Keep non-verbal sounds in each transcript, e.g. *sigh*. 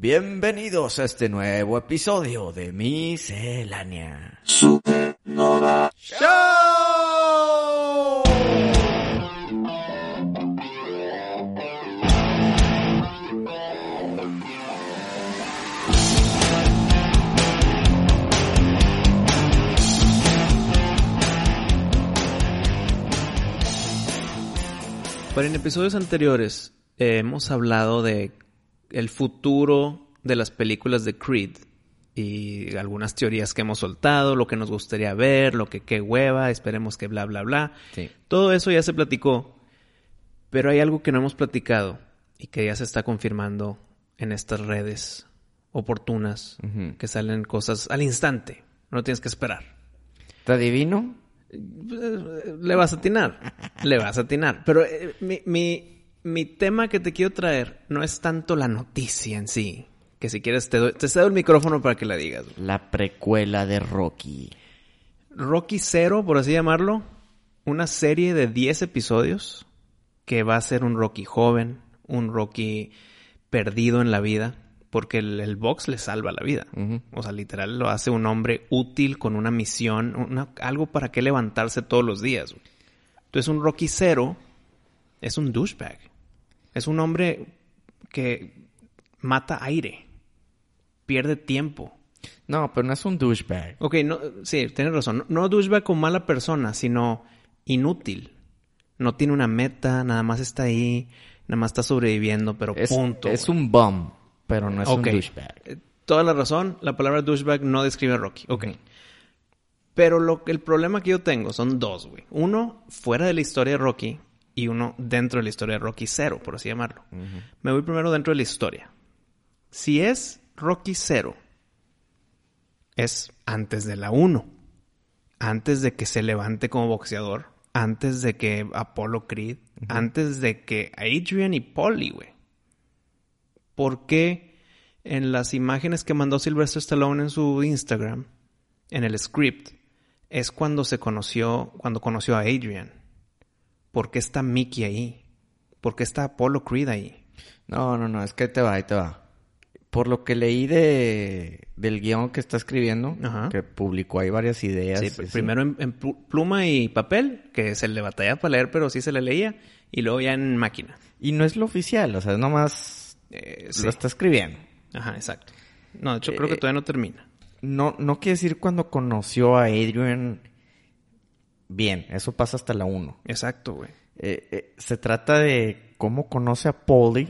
Bienvenidos a este nuevo episodio de Miscelánea. Supernova. ¡Show! Pero en episodios anteriores eh, hemos hablado de el futuro de las películas de Creed y algunas teorías que hemos soltado, lo que nos gustaría ver, lo que qué hueva, esperemos que bla bla bla. Sí. Todo eso ya se platicó, pero hay algo que no hemos platicado y que ya se está confirmando en estas redes oportunas, que salen cosas al instante, no tienes que esperar. ¿Te adivino? Le vas a atinar. Le vas a atinar. Pero eh, mi, mi, mi tema que te quiero traer no es tanto la noticia en sí. Que si quieres te doy, te cedo el micrófono para que la digas. La precuela de Rocky. Rocky Zero, por así llamarlo. Una serie de 10 episodios que va a ser un Rocky joven, un Rocky perdido en la vida, porque el, el box le salva la vida. O sea, literal lo hace un hombre útil con una misión, una- algo para que levantarse todos los días. Entonces un Rocky Zero es un douchebag. Es un hombre que mata aire, pierde tiempo. No, pero no es un douchebag. Ok, no, sí, tienes razón. No, no douchebag como mala persona, sino inútil. No tiene una meta, nada más está ahí, nada más está sobreviviendo, pero Es, punto. es un bum, pero no es un douchebag. Eh, Toda la razón, la palabra douchebag no describe a Rocky. Ok. Pero lo, el problema que yo tengo son dos, güey. Uno fuera de la historia de Rocky y uno dentro de la historia de Rocky Cero, por así llamarlo. Me voy primero dentro de la historia. Si es Rocky Cero, es antes de la 1. Antes de que se levante como boxeador. Antes de que Apollo Creed. Antes de que Adrian y Polly, güey. ¿Por qué en las imágenes que mandó Sylvester Stallone en su Instagram, en el script, es cuando se conoció, cuando conoció a Adrian? ¿Por qué está Mickey ahí? ¿Por qué está Apollo Creed ahí? No, no, no, es que ahí te va, ahí te va. Por lo que leí de, del guion que está escribiendo, Ajá. que publicó ahí varias ideas. Sí, así. primero en, en plu- pluma y papel, que se le batalla para leer, pero sí se le leía, y luego ya en máquina. Y no es lo oficial, o sea, nomás Eh, sí. lo está escribiendo. Ajá, exacto. No, de hecho creo Eh, que todavía no termina. No, no quiere decir cuando conoció a Adrian bien, eso pasa hasta la 1. Exacto, güey. Eh, eh, se trata de cómo conoce a Polly.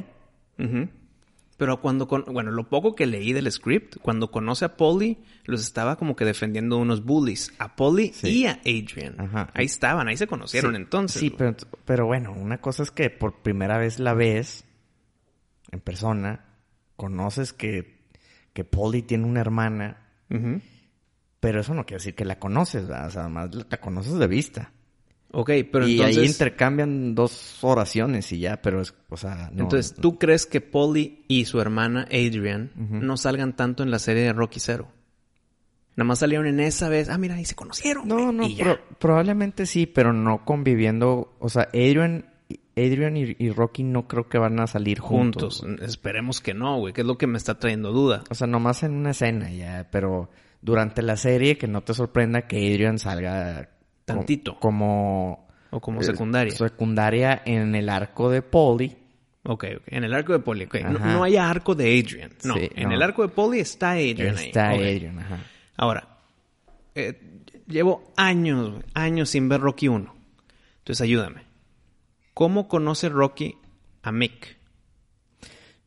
Pero cuando, con- bueno, lo poco que leí del script, cuando conoce a Polly, los estaba como que defendiendo unos bullies, a Polly Sí. y a Adrian. Ajá. Ahí estaban, ahí se conocieron Sí, entonces. Sí, pero, pero bueno, una cosa es que por primera vez la ves en persona, conoces que, que Polly tiene una hermana, Ujú. Pero eso no quiere decir que la conoces, ¿verdad? o sea, además la conoces de vista. Ok, pero y entonces... ahí intercambian dos oraciones y ya, pero es, o sea, no. entonces, ¿tú crees que Polly y su hermana Adrian no salgan tanto en la serie de Rocky Zero? Nada más salieron en esa vez. Ah, mira, ahí se conocieron. No, no, pro- probablemente sí, pero no conviviendo. O sea, Adrian, Adrian y, y Rocky no creo que van a salir juntos. juntos. Esperemos que no, güey, que es lo que me está trayendo duda. O sea, nomás en una escena ya, pero durante la serie que no te sorprenda que Adrian salga Tantito. como O como eh, secundaria. secundaria en el arco de Polly. Ok, ok. En el arco de Polly. ok. No, no hay arco de Adrian. No. Sí, en no. el arco de Polly está Adrian ahí. Está. Adrian, ajá. Ahora, eh, llevo años, años sin ver Rocky 1. Entonces ayúdame. ¿Cómo conoce Rocky a Mick?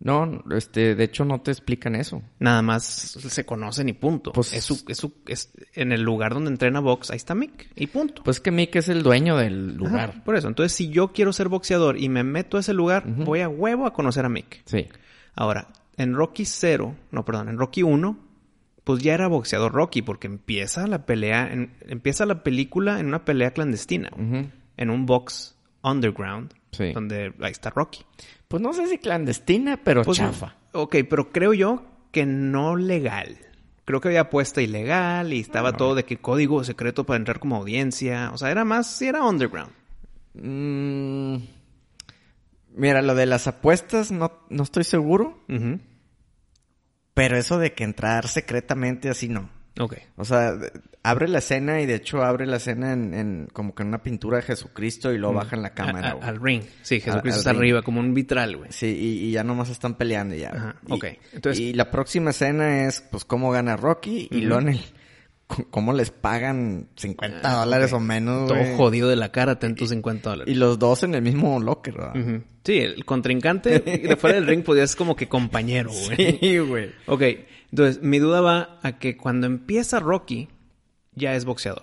No, este, de hecho no te explican eso. Nada más se conocen y punto. Pues- es su, es su- es en el lugar donde entrena box, ahí está Mick y punto. Pues que Mick es el dueño del lugar. Ajá, por eso. Entonces, si yo quiero ser boxeador y me meto a ese lugar, voy a huevo a conocer a Mick. Sí. Ahora, en Rocky 0, no, perdón, en Rocky 1, pues ya era boxeador Rocky, porque empieza la pelea, en- empieza la película en una pelea clandestina, en un box underground, Sí. donde ahí está Rocky. Pues no sé si clandestina, pero Pues, chafa. Ok, pero creo yo que no legal. Creo que había apuesta ilegal y estaba todo de que código secreto para entrar como audiencia. O sea, era más, sí era underground. Mm, mira, lo de las apuestas no, no estoy seguro. Pero eso de que entrar secretamente así no. Ok. O sea, abre la escena y de hecho abre la escena en, en como que en una pintura de Jesucristo y luego baja en la cámara. A- a- güey. al ring. Sí, Jesucristo está arriba, como un vitral, güey. Sí, y, y ya nomás están peleando ya. Ajá, Y- ok. Entonces- y la próxima escena es, pues, cómo gana Rocky y Ujú. luego en el... c- Cómo les pagan 50 dólares ok. o menos, Todo jodido de la cara, ten tus 50 dólares. Y los dos en el mismo locker, ¿verdad? Sí, el contrincante de fuera del ring podía ser como que compañero, güey. *laughs* Sí, güey. Ok, entonces mi duda va a que cuando empieza Rocky ya es boxeador.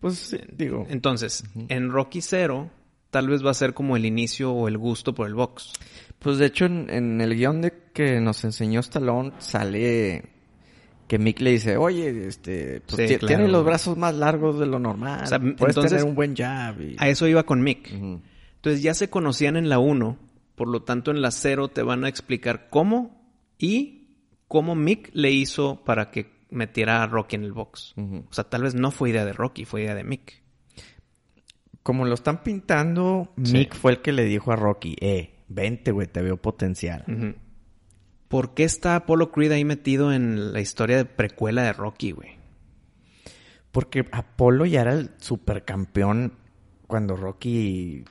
Pues sí, digo. Entonces, en Rocky Zero tal vez va a ser como el inicio o el gusto por el box. Pues de hecho en, en el guion de que nos enseñó Stallone sale que Mick le dice, oye, este, pues Sí, ti- claro. tiene los brazos más largos de lo normal. O sea, Puedes entonces- tener un buen jab. y- A eso iba con Mick. Entonces ya se conocían en la 1, por lo tanto en la 0 te van a explicar cómo y cómo Mick le hizo para que metiera a Rocky en el box. O sea, tal vez no fue idea de Rocky, fue idea de Mick. Como lo están pintando, Sí. Mick fue el que le dijo a Rocky, eh, vente, güey, te veo potencial. ¿Por qué está Apollo Creed ahí metido en la historia de precuela de Rocky, güey? Porque Apolo ya era el supercampeón cuando Rocky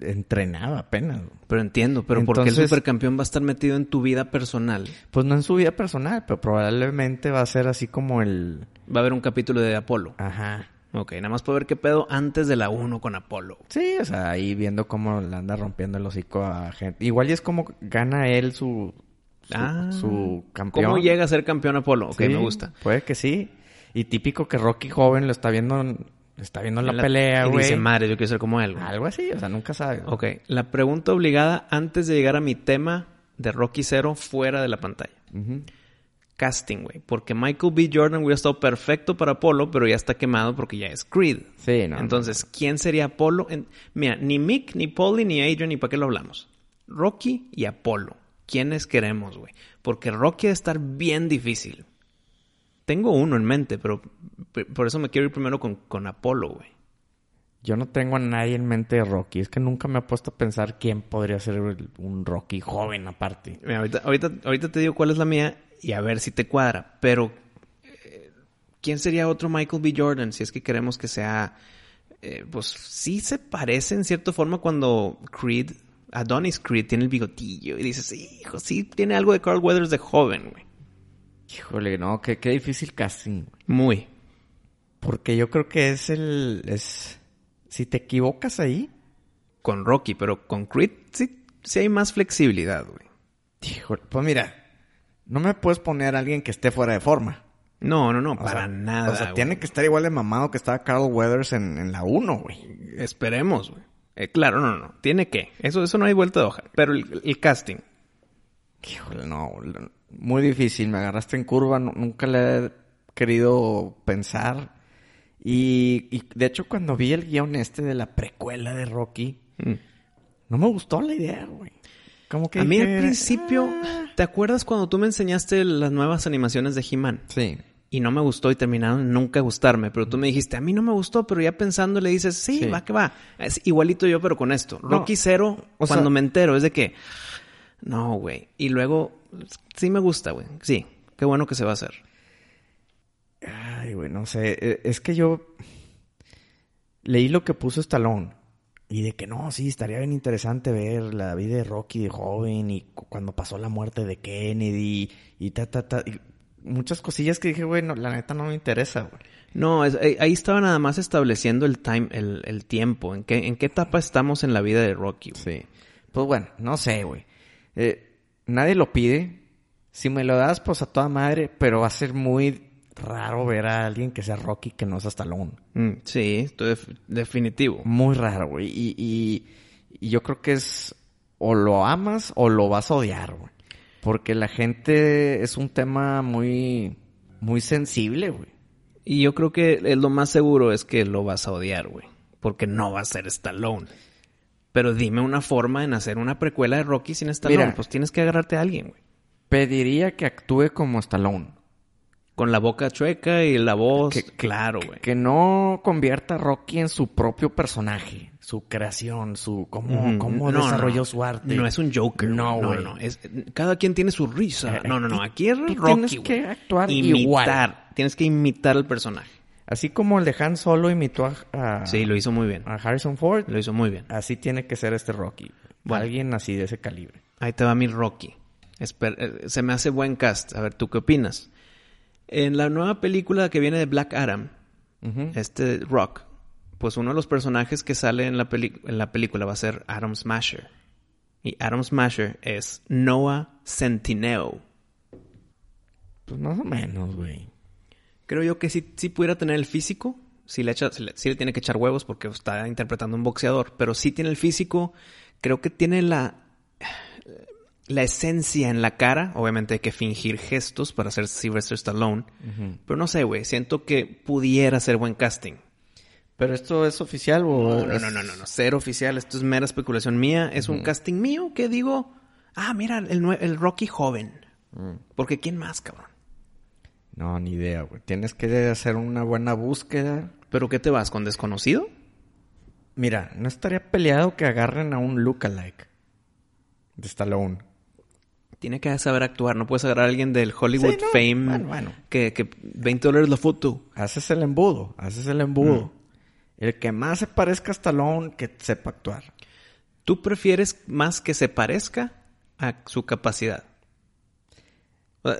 entrenaba apenas. Pero entiendo, pero ¿por qué el Entonces- supercampeón va a estar metido en tu vida personal? Pues no en su vida personal, pero probablemente va a ser así como el... Va a haber un capítulo de Apolo. Ajá. Ok, nada más para ver qué pedo antes de la 1 con Apolo. Sí, o sea, ahí viendo cómo le anda rompiendo el hocico a gente. Igual y es como gana él su, su, Ah, su campeón. ¿Cómo llega a ser campeón Apolo? Ok, Sí, me gusta. Puede que sí. Y típico que Rocky joven lo está viendo, en- está viendo en la, pelea, y güey. dice, madre, yo quiero ser como él. güey". Algo así, o sea, nunca sabe. Ok, la pregunta obligada antes de llegar a mi tema de Rocky Zero fuera de la pantalla. Casting, güey. Porque Michael B. Jordan hubiera estado perfecto para Apolo, pero ya está quemado porque ya es Creed. Sí, no. Entonces, ¿quién sería Apolo? En- Mira, ni Mick, ni Paulie, ni Adrian, ni para qué lo hablamos. Rocky y Apolo. ¿Quiénes queremos, güey? Porque Rocky debe estar bien difícil. Tengo uno en mente, pero por eso me quiero ir primero con, con Apolo, güey. Yo no tengo a nadie en mente de Rocky. Es que nunca me he puesto a pensar quién podría ser un Rocky joven aparte. Mira, ahorita, ahorita, ahorita te digo cuál es la mía y a ver si te cuadra. Pero, eh, ¿quién sería otro Michael B. Jordan si es que queremos que sea... eh, pues sí se parece en cierta forma cuando Creed, Adonis Creed, tiene el bigotillo y dices, hijo, sí tiene algo de Carl Weathers de joven, güey. Híjole, no, qué, qué difícil casting. güey. Muy. Porque yo creo que es el... es Si te equivocas ahí... Con Rocky, pero con Creed sí, sí hay más flexibilidad, güey. Híjole, pues mira... No me puedes poner a alguien que esté fuera de forma. No, no, no, O para sea, nada. O sea, güey. tiene que estar igual de mamado que estaba Carl Weathers en, en la 1, güey. Esperemos, güey. Eh, claro, no, no. Tiene que. Eso, eso no hay vuelta de hoja. Pero el, el casting. Híjole, no. Muy difícil. Me agarraste en curva. nu- nunca le he querido pensar. Y, y de hecho, cuando vi el guion este de la precuela de Rocky, Mm. no me gustó la idea, güey. Como que A mí al principio, "Ah". ¿te acuerdas cuando tú me enseñaste las nuevas animaciones de He-Man? Sí. Y no me gustó y terminaron nunca gustarme. Pero tú me dijiste, a mí no me gustó, pero ya pensando le dices, sí, Sí. va que va. Es igualito yo, pero con esto. No, Rocky Zero, o cuando sea- me entero, es de que, no, güey. Y luego, sí me gusta, güey. Sí, qué bueno que se va a hacer. Ay, güey, no sé. Eh, Es que yo leí lo que puso Stallone. Y de que no, sí, estaría bien interesante ver la vida de Rocky de joven y cu- cuando pasó la muerte de Kennedy y ta, ta, ta. y muchas cosillas que dije, güey, no, la neta no me interesa, güey. No, es- eh, ahí estaba nada más estableciendo el time, el, el tiempo. ¿En qué, ¿En qué etapa estamos en la vida de Rocky? güey? Sí. Pues bueno, no sé, güey. Eh, nadie lo pide. Si me lo das, pues a toda madre, pero va a ser muy raro ver a alguien que sea Rocky que no sea Stallone. Mm, sí, estoy def- definitivo. Muy raro, güey. Y, y, y yo creo que es o lo amas o lo vas a odiar, güey. Porque la gente es un tema muy, muy sensible, güey. Y yo creo que lo más seguro es que lo vas a odiar, güey. Porque no va a ser Stallone. Pero dime una forma en hacer una precuela de Rocky sin Stallone. Mira. pues tienes que agarrarte a alguien, güey. Pediría que actúe como Stallone. Con la boca chueca y la voz. Que- claro, güey. Que no convierta a Rocky en su propio personaje. su creación, su cómo, Ujú. cómo No, desarrolló no. su arte. No es un Joker. No, güey. no. Es, cada quien tiene su risa. Eh, No, no, no. Aquí es Rocky. tienes que actuar imitar. igual. Tienes que imitar al personaje. Así como el de Han Solo imitó a, a- Sí, lo hizo muy bien. a Harrison Ford, Lo hizo muy bien. así tiene que ser este Rocky. Bueno. Alguien así de ese calibre. Ahí te va mi Rocky. Esper- eh, se me hace buen cast. A ver, ¿tú qué opinas? En la nueva película que viene de Black Adam, este Rock, pues uno de los personajes que sale en la, en la película va a ser Adam Smasher. Y Adam Smasher es Noah Centineo. Pues más o menos, güey. Creo yo que sí, sí pudiera tener el físico. Sí le, echa, sí le, tiene que echar huevos porque está interpretando un boxeador. Pero sí tiene el físico. Creo que tiene la, la esencia en la cara. Obviamente hay que fingir gestos para hacer Sylvester Stallone. Pero no sé, güey. Siento que pudiera ser buen casting. ¿Pero esto es oficial o...? No, no, no, no, no, no. Cero oficial. Esto es mera especulación mía. Es un casting mío que digo... Ah, mira, el, el Rocky joven. Porque ¿quién más, cabrón? No, ni idea, güey. Tienes que hacer una buena búsqueda. ¿Pero qué te vas? ¿Con desconocido? Mira, no estaría peleado que agarren a un lookalike de Stallone. Tiene que saber actuar. No puedes agarrar a alguien del Hollywood Sí, no. Fame Bueno, bueno. Que, que 20 dólares la foto. Haces el embudo, haces el embudo. El que más se parezca a Stallone, que sepa actuar. ¿Tú prefieres más que se parezca a su capacidad?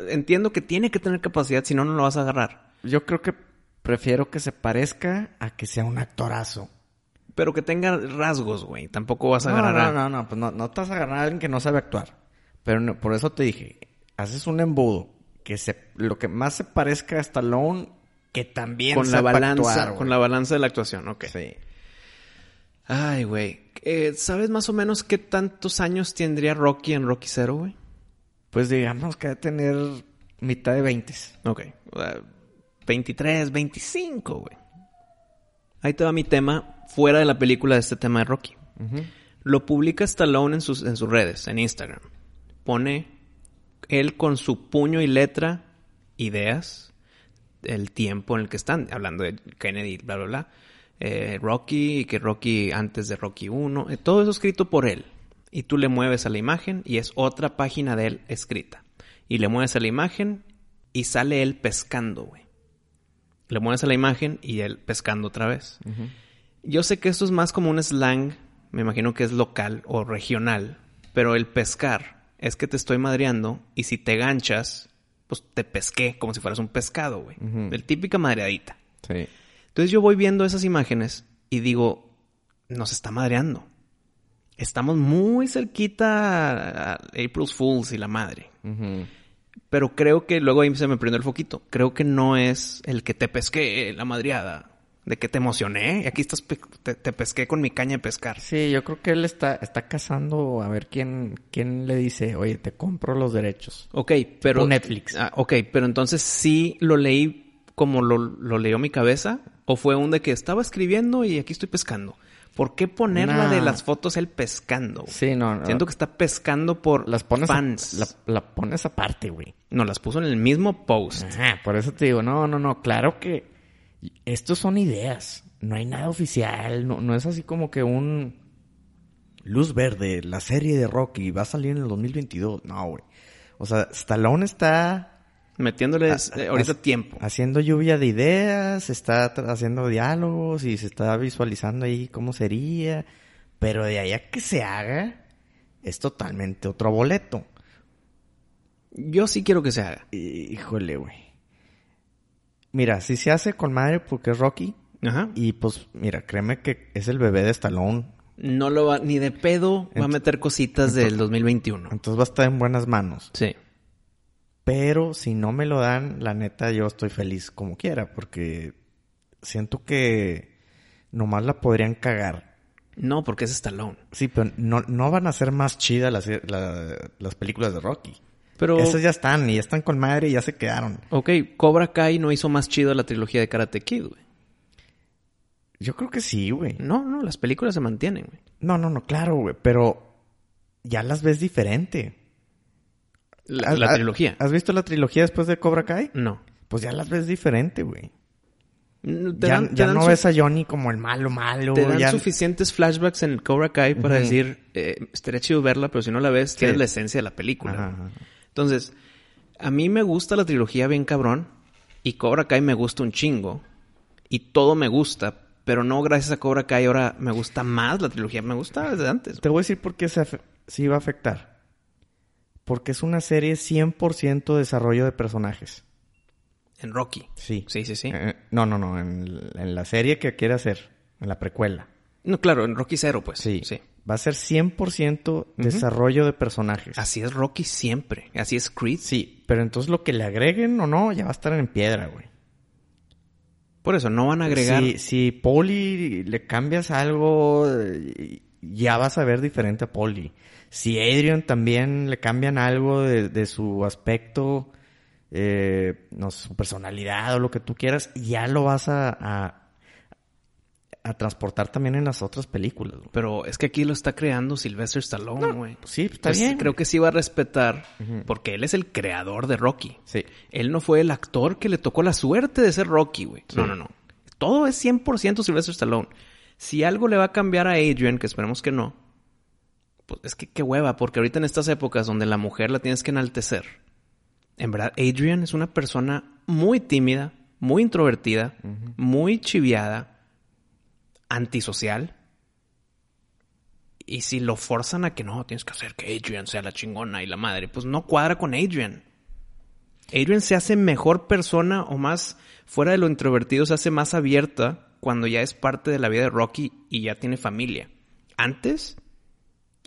Entiendo que tiene que tener capacidad, si no, no lo vas a agarrar. Yo creo que prefiero que se parezca a que sea un actorazo. Pero que tenga rasgos, güey. Tampoco vas a No, agarrar no, a... no, no, pues no, no te vas a agarrar a alguien que no sabe actuar. Pero no- por eso te dije, haces un embudo que se, lo que más se parezca a Stallone, que también Con la balanza, actuar, con la balanza de la actuación, ok. Sí. Ay, güey. Eh, ¿Sabes más o menos qué tantos años tendría Rocky en Rocky Zero, güey? Pues digamos que va a tener mitad de 20. Ok. Uh, 23, 25, güey. Ahí te va mi tema fuera de la película de este tema de Rocky. Lo publica Stallone en sus, en sus redes, en Instagram. Pone él con su puño y letra ideas, el tiempo en el que están, hablando de Kennedy, bla, bla, bla. Eh, Rocky, y que Rocky antes de Rocky 1, eh, todo eso escrito por él. Y tú le mueves a la imagen y es otra página de él escrita. Y le mueves a la imagen y sale él pescando, güey. Le mueves a la imagen y él pescando otra vez. Yo sé que esto es más como un slang, me imagino que es local o regional, pero el pescar es que te estoy madreando y si te ganchas, pues te pesqué como si fueras un pescado, güey. El típica madreadita. Sí. Entonces yo voy viendo esas imágenes y digo, nos está madreando. Estamos muy cerquita a April's Fools y la madre. Pero creo que luego ahí se me prendió el foquito. Creo que no es el que te pesqué, la madreada. De que te emocioné. Y aquí estás pe- te, te pesqué con mi caña de pescar. Sí, yo creo que él está, está cazando a ver quién, quién le dice, oye, te compro los derechos. Ok, pero... Tipo Netflix. Ah, ok, pero entonces sí lo leí como lo, lo leyó mi cabeza. ¿O fue un de que estaba escribiendo y aquí estoy pescando? ¿Por qué ponerla No. de las fotos él pescando? Sí, no, no. Siento que está pescando por las pones a- fans. la, la pones aparte, güey. No, las puso en el mismo post. Ajá, por eso te digo, no, no, no, claro que estos son ideas, no hay nada oficial, no, no es así como que un luz verde, la serie de Rocky va a salir en el 2022, no, güey. O sea, Stallone está Metiéndoles eh, ahorita ah, tiempo. haciendo lluvia de ideas, está haciendo diálogos y se está visualizando ahí cómo sería, pero de ahí a que se haga es totalmente otro boleto. Yo sí quiero que se haga. Híjole, güey. Mira, si se hace con madre porque es Rocky. Ajá. Y pues, mira, créeme que es el bebé de Stallone. No lo va, ni de pedo va a meter cositas del 2021. Entonces va a estar en buenas manos. Sí. Pero si no me lo dan, la neta, yo estoy feliz como quiera. Porque siento que nomás la podrían cagar. No, porque es Stallone. Sí, pero no, no van a ser más chidas las, la- las películas de Rocky. Pero, Esas ya están, y ya están con madre y ya se quedaron. ok, Cobra Kai no hizo más chido la trilogía de Karate Kid, güey. Yo creo que sí, güey. No, no, las películas se mantienen, güey. No, no, no, claro, güey. Pero ya las ves diferente. La, ¿Has- la has- trilogía. ¿Has visto la trilogía después de Cobra Kai? No. Pues ya las ves diferente, güey. Mm, te ya dan- no su- ves a Johnny como el malo, malo. Te dan ya- suficientes flashbacks en Cobra Kai para decir, eh, estaría chido verla, pero si no la ves, Sí. tienes la esencia de la película. Ajá, güey. ajá. Entonces, a mí me gusta la trilogía bien cabrón y Cobra Kai me gusta un chingo y todo me gusta, pero no gracias a Cobra Kai ahora me gusta más la trilogía, me gusta desde antes. Te voy a decir por qué se, se iba a afectar. Porque es una serie 100% desarrollo de personajes. En Rocky. Sí. Sí, sí, sí. Eh, no, no, no. En, en la serie que quiere hacer. En la precuela. No, claro, en Rocky Cero, pues. Sí. sí. Va a ser 100% desarrollo de personajes. Así es Rocky siempre. Así es Creed. Sí, pero entonces lo que le agreguen o no, ya va a estar en piedra, güey. Por eso no van a agregar. Si, si Poli le cambias algo, eh, ya vas a ver diferente a Poli. Si Adrian también le cambian algo de, de su aspecto, eh, no sé, su personalidad o lo que tú quieras, ya lo vas a, a, a transportar también en las otras películas. güey. Pero es que aquí lo está creando Sylvester Stallone, güey. Pues sí, está Entonces, bien. Creo que sí va a respetar, porque él es el creador de Rocky. Sí. Él no fue el actor que le tocó la suerte de ser Rocky, güey. No, no, no. Todo es 100% Sylvester Stallone. Si algo le va a cambiar a Adrian, que esperemos que no, pues es que qué hueva, porque ahorita en estas épocas donde la mujer la tienes que enaltecer, en verdad, Adrian es una persona muy tímida, muy introvertida, muy chiviada, antisocial. Y si lo forzan a que no, tienes que hacer que Adrian sea la chingona y la madre, pues no cuadra con Adrian. Adrian se hace mejor persona o más fuera de lo introvertido, se hace más abierta cuando ya es parte de la vida de Rocky y ya tiene familia. Antes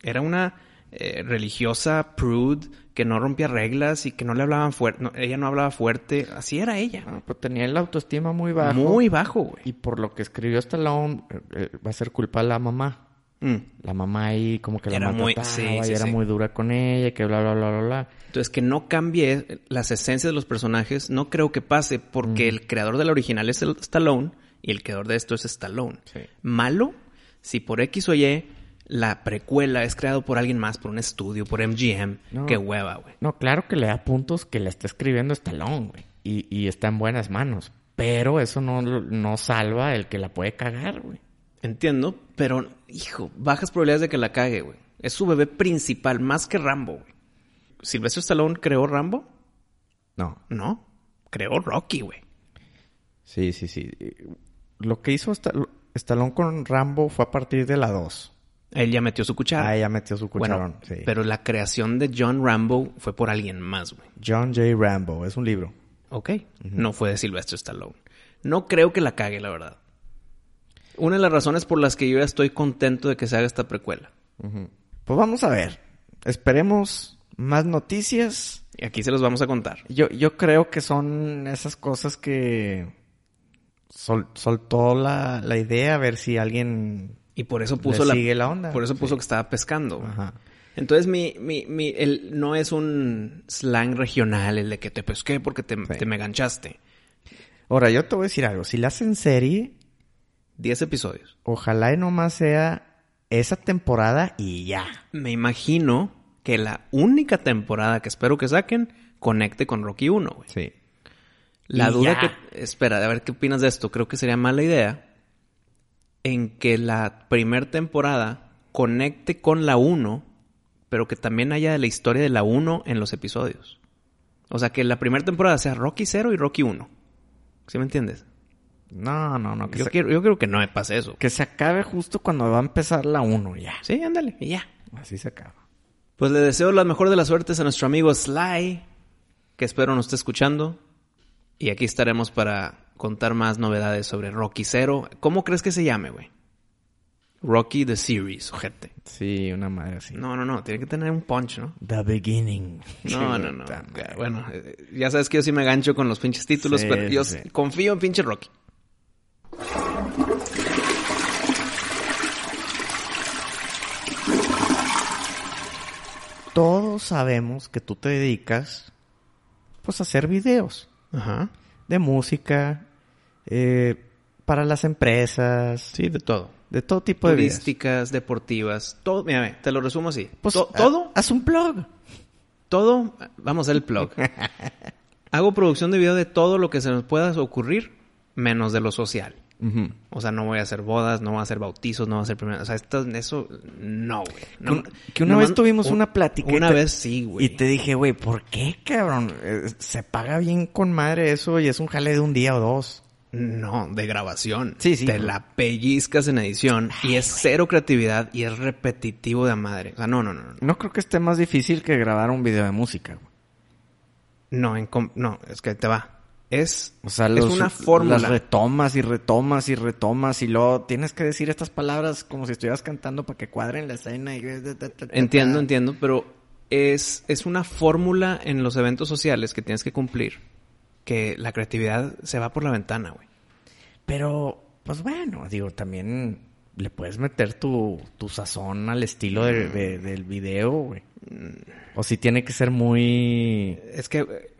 era una eh, religiosa prude que no rompía reglas y que no le hablaban fuerte, ella no hablaba fuerte, así era ella. Ah, pues tenía la autoestima muy baja. Muy bajo, güey. Y por lo que escribió Stallone, eh, eh, va a ser culpa de la mamá. Mm. La mamá ahí como que la Era muy- sí, y sí, era sí. muy dura con ella, que bla, bla, bla, bla, bla. Entonces, que no cambie las esencias de los personajes, no creo que pase, porque el creador de la original es el Stallone y el creador de esto es Stallone. Sí. Malo, si por X o Y la precuela es creado por alguien más, por un estudio, por MGM, No. qué hueva, güey. No, claro que le da puntos que le está escribiendo Stallone, güey. Y, y está en buenas manos. Pero eso no, no salva el que la puede cagar, güey. Entiendo, pero, hijo, bajas probabilidades de que la cague, güey. Es su bebé principal, más que Rambo, güey. ¿Sylvester Stallone creó Rambo? No. No. Creó Rocky, güey. Sí, sí, sí. Lo que hizo Stall- Stallone con Rambo fue a partir de la 2. Él ya metió su cuchara. Ah, ya metió su cucharón. Bueno, sí. pero la creación de John Rambo fue por alguien más, güey. John J. Rambo, es un libro. Ok. No fue de Sylvester Stallone. No creo que la cague, la verdad. Una de las razones por las que yo ya estoy contento de que se haga esta precuela. Pues vamos a ver. Esperemos más noticias. Y aquí se los vamos a contar. Yo, yo creo que son esas cosas que sol- soltó la, la idea a ver si alguien... Y por eso puso Le la... sigue la onda. Por eso puso que estaba pescando. Ajá. Entonces mi, mi, mi, el, no es un slang regional el de que te pesqué porque te, te me ganchaste. Ahora, yo te voy a decir algo. Si la hacen serie, 10 episodios. ojalá y nomás sea esa temporada y ya. Me imagino que la única temporada que espero que saquen conecte con Rocky 1, güey. Sí. La Y duda ya. que... Espera, a ver qué opinas de esto. Creo que sería mala idea en que la primer temporada conecte con la 1, pero que también haya de la historia de la 1 en los episodios. O sea, que la primera temporada sea Rocky 0 y Rocky 1. ¿Sí me entiendes? No, no, no. Que, Yo, se, quiero, yo creo que no me pase eso. que se acabe justo cuando va a empezar la 1 ya. Sí, ándale, y ya. Así se acaba. Pues le deseo la mejor de las suertes a nuestro amigo Sly, que espero nos esté escuchando. Y aquí estaremos para contar más novedades sobre Rocky Zero. ¿Cómo crees que se llame, güey? Rocky the Series, ojete. Sí, una madre así. No, no, no, tiene que tener un punch, ¿no? The Beginning. No, no, no. Bueno, eh, ya sabes que yo sí me gancho con los pinches títulos, Sí, pero yo sí. confío en pinche Rocky. Todos sabemos que tú te dedicas, pues, a hacer videos Ajá. de música, eh, para las empresas, Sí, de todo. de todo tipo de. Turísticas, deportivas, todo. Mira, ve, te lo resumo así. Pues, To- todo, Haz un blog. todo, vamos a hacer el plug. *laughs* Hago producción de video de todo lo que se nos pueda ocurrir menos de lo social. O sea, no voy a hacer bodas, no voy a hacer bautizos, no voy a hacer primeros. O sea, esto, eso, no, güey. Que, No- un- que una vez tuvimos un- una plática. Una te- vez sí, güey. Y te dije, güey, ¿por qué, cabrón? Eh, Se paga bien con madre eso y es un jale de un día o dos. No, de grabación. Sí, sí. Te la pellizcas en edición y es cero creatividad y es repetitivo de madre. O sea, no, no, no. No, No creo que esté más difícil que grabar un video de música, güey. no, en no es que te va. Es, O sea, es una fórmula. las retomas y retomas y retomas y luego tienes que decir estas palabras como si estuvieras cantando para que cuadren la escena. Y... Entiendo, entiendo, pero es, es una fórmula en los eventos sociales que tienes que cumplir. Que la creatividad se va por la ventana, güey. Pero, pues bueno, digo, también le puedes meter tu, tu sazón al estilo de- de- del video, güey. O si tiene que ser muy... Es que eh,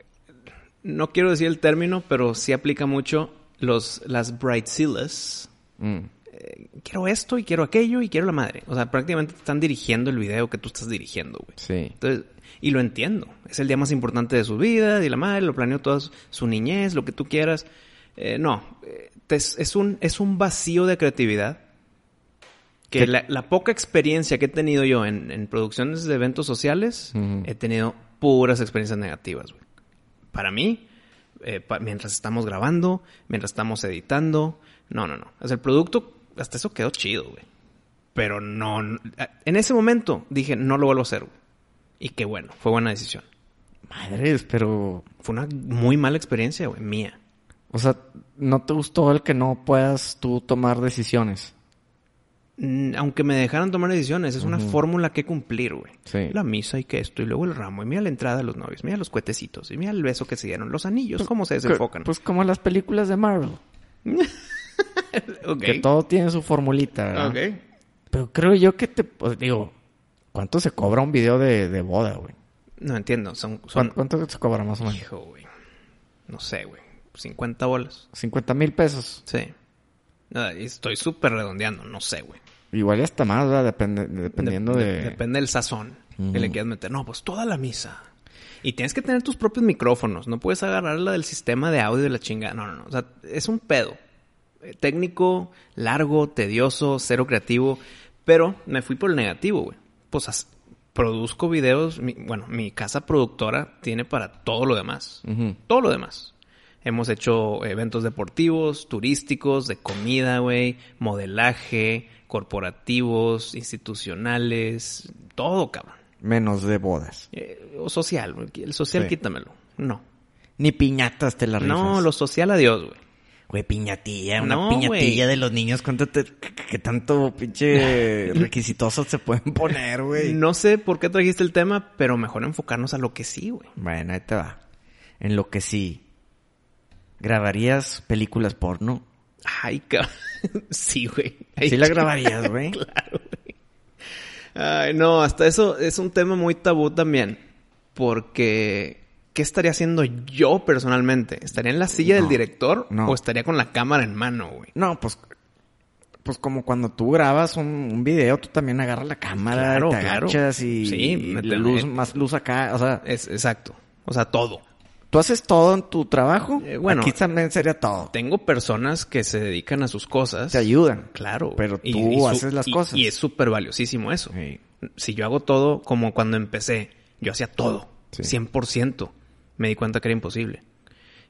no quiero decir el término, pero sí aplica mucho los, las brightzillas. Mm. Quiero esto y quiero aquello y quiero la madre. O sea, prácticamente te están dirigiendo el video que tú estás dirigiendo, güey. Sí. Entonces, y lo entiendo. Es el día más importante de su vida, y la madre lo planeó toda su- su niñez, lo que tú quieras. Eh, no, eh, es, es un, es un vacío de creatividad que la, la poca experiencia que he tenido yo en, en producciones de eventos sociales, Ujú. he tenido puras experiencias negativas, güey. Para mí, eh, pa- mientras estamos grabando, mientras estamos editando, no, no, no. O sea, el producto, hasta eso quedó chido, güey. Pero no, no- en ese momento dije, no lo vuelvo a hacer, güey. Y qué bueno, fue buena decisión. Madres, pero... Fue una muy mala experiencia, güey, mía. O sea, ¿no te gustó el que no puedas tú tomar decisiones? Mm, Aunque me dejaran tomar decisiones, es una fórmula que cumplir, güey. Sí. La misa y que esto, y luego el ramo, y mira la entrada de los novios, mira los cuetecitos, y mira el beso que se dieron, los anillos, cómo se desenfocan. Pues como las películas de Marvel. *laughs* Que todo tiene su formulita, ¿verdad? Ok. Pero creo yo que te... pues, digo, ¿cuánto se cobra un video de, de boda, güey? No entiendo, son... ¿Cuán- son... ¿Cuánto se cobra más o menos? Hijo, güey. No sé, güey. 50 bolas. 50 mil pesos. Sí. Estoy súper redondeando, no sé, güey. Igual y hasta más, ¿verdad? Depende, dependiendo Dep- de... de- Depende del sazón que le quieras meter. No, pues toda la misa. Y tienes que tener tus propios micrófonos. No puedes agarrar la del sistema de audio de la chingada. No, no, no. O sea, es un pedo. Eh, Técnico, largo, tedioso, cero creativo. Pero me fui por el negativo, güey. Pues produzco videos. mi- bueno, mi casa productora tiene para todo lo demás. Todo lo demás. Hemos hecho eventos deportivos, turísticos, de comida, güey, modelaje, corporativos, institucionales, todo, cabrón. Menos de bodas. Eh, o social, el social Sí. quítamelo. No. Ni piñatas te la rifas. No, lo social adiós, güey. Güey, piñatilla, una No, piñatilla de los niños. ¿Cuánto te... qué, tanto pinche *laughs* requisitosos se pueden poner, güey? No sé por qué trajiste el tema, pero mejor enfocarnos a lo que sí, güey. Bueno, ahí te va. En lo que sí. ¿Grabarías películas porno? Ay, cabrón. *laughs* sí, güey. Sí la *laughs* grabarías, güey. Claro, güey. Ay, no, hasta eso es un tema muy tabú también. Porque, ¿qué estaría haciendo yo personalmente? ¿Estaría en la silla No, del director no. o estaría con la cámara en mano, güey? No, pues... Pues como cuando tú grabas un, un video, tú también agarras la cámara, Claro, te claro. agachas y, Sí, y luz, más luz acá. O sea, Es exacto. O sea, todo. ¿tú haces todo en tu trabajo? Eh, bueno. Aquí también sería todo. Tengo personas que se dedican a sus cosas. Te ayudan. Claro. Pero tú y haces las cosas. Y es súper valiosísimo eso. Sí. Si yo hago todo como cuando empecé, yo hacía todo. Sí. 100%. Me di cuenta que era imposible.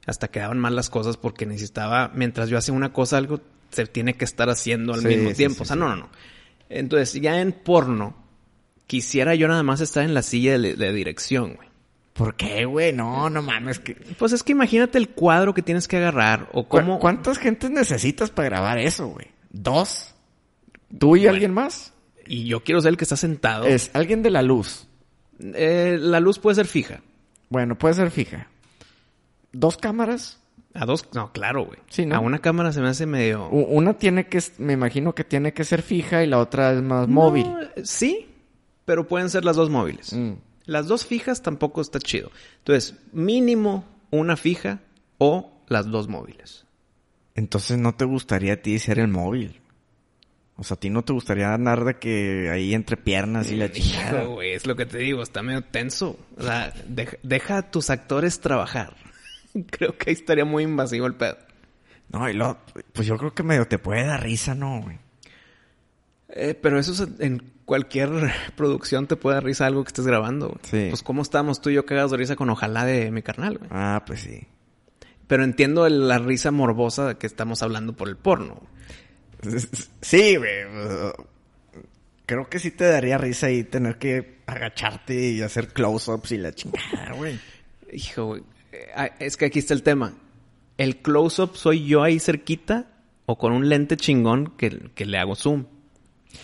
Hasta quedaban mal las cosas porque necesitaba, mientras yo hacía una cosa, algo se tiene que estar haciendo al Sí, mismo sí, tiempo. sí, o sea, sí. no, no, no. Entonces, ya en porno, quisiera yo nada más estar en la silla de, de dirección, güey. ¿Por qué, güey? No, no mames. Que... Pues es que imagínate el cuadro que tienes que agarrar o ¿Cu- cómo... ¿Cuántas gentes necesitas para grabar eso, güey? ¿Dos? ¿Tú y alguien más? Y yo quiero ser el que está sentado. Es alguien de la luz. Eh, la luz puede ser fija. Bueno, puede ser fija. ¿Dos cámaras? A dos, no, claro, güey. Sí, ¿no? A una cámara se me hace medio... Una tiene que, me imagino que tiene que ser fija y la otra es más móvil. No, sí, pero pueden ser las dos móviles. Mm. Las dos fijas tampoco está chido. Entonces, mínimo una fija o las dos móviles. Entonces no te gustaría a ti ser el móvil. O sea, a ti no te gustaría andar de que ahí entre piernas y la chingada. Hijo, güey, es lo que te digo, está medio tenso. O sea, deja, deja a tus actores trabajar. *laughs* Creo que ahí estaría muy invasivo el pedo. No, y luego, pues yo creo que medio te puede dar risa, ¿no, güey? Eh, pero eso es en cualquier *laughs* producción te puede dar risa algo que estés grabando. güey. Sí. Pues cómo estamos tú y yo cagados de risa con ojalá de mi carnal, güey. Ah, pues sí. Pero entiendo la risa morbosa de que estamos hablando por el porno. Sí, güey. pues, Creo que sí te daría risa ahí tener que agacharte y hacer close-ups y la chingada, *laughs* güey. Hijo, güey. Eh, ah, Es que aquí está el tema. ¿El close-up soy yo ahí cerquita o con un lente chingón que, que le hago zoom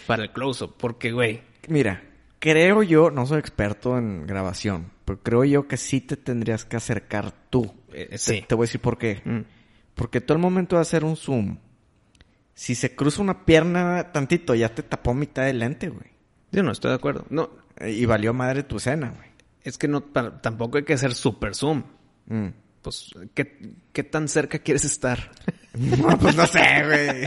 para el close-up? Porque, güey, Mira, creo yo, no soy experto en grabación, pero creo yo que sí te tendrías que acercar tú. Eh, Te- sí. Te, voy a decir por qué. mm, Porque todo el momento de hacer un zoom, si se cruza una pierna tantito, ya te tapó mitad del lente, güey. yo no estoy de acuerdo. No, Eh, Y valió madre tu escena, güey. es que no, tampoco hay que hacer super zoom. Mm. Pues, ¿qué, qué tan cerca quieres estar? *laughs* No, pues no sé, güey.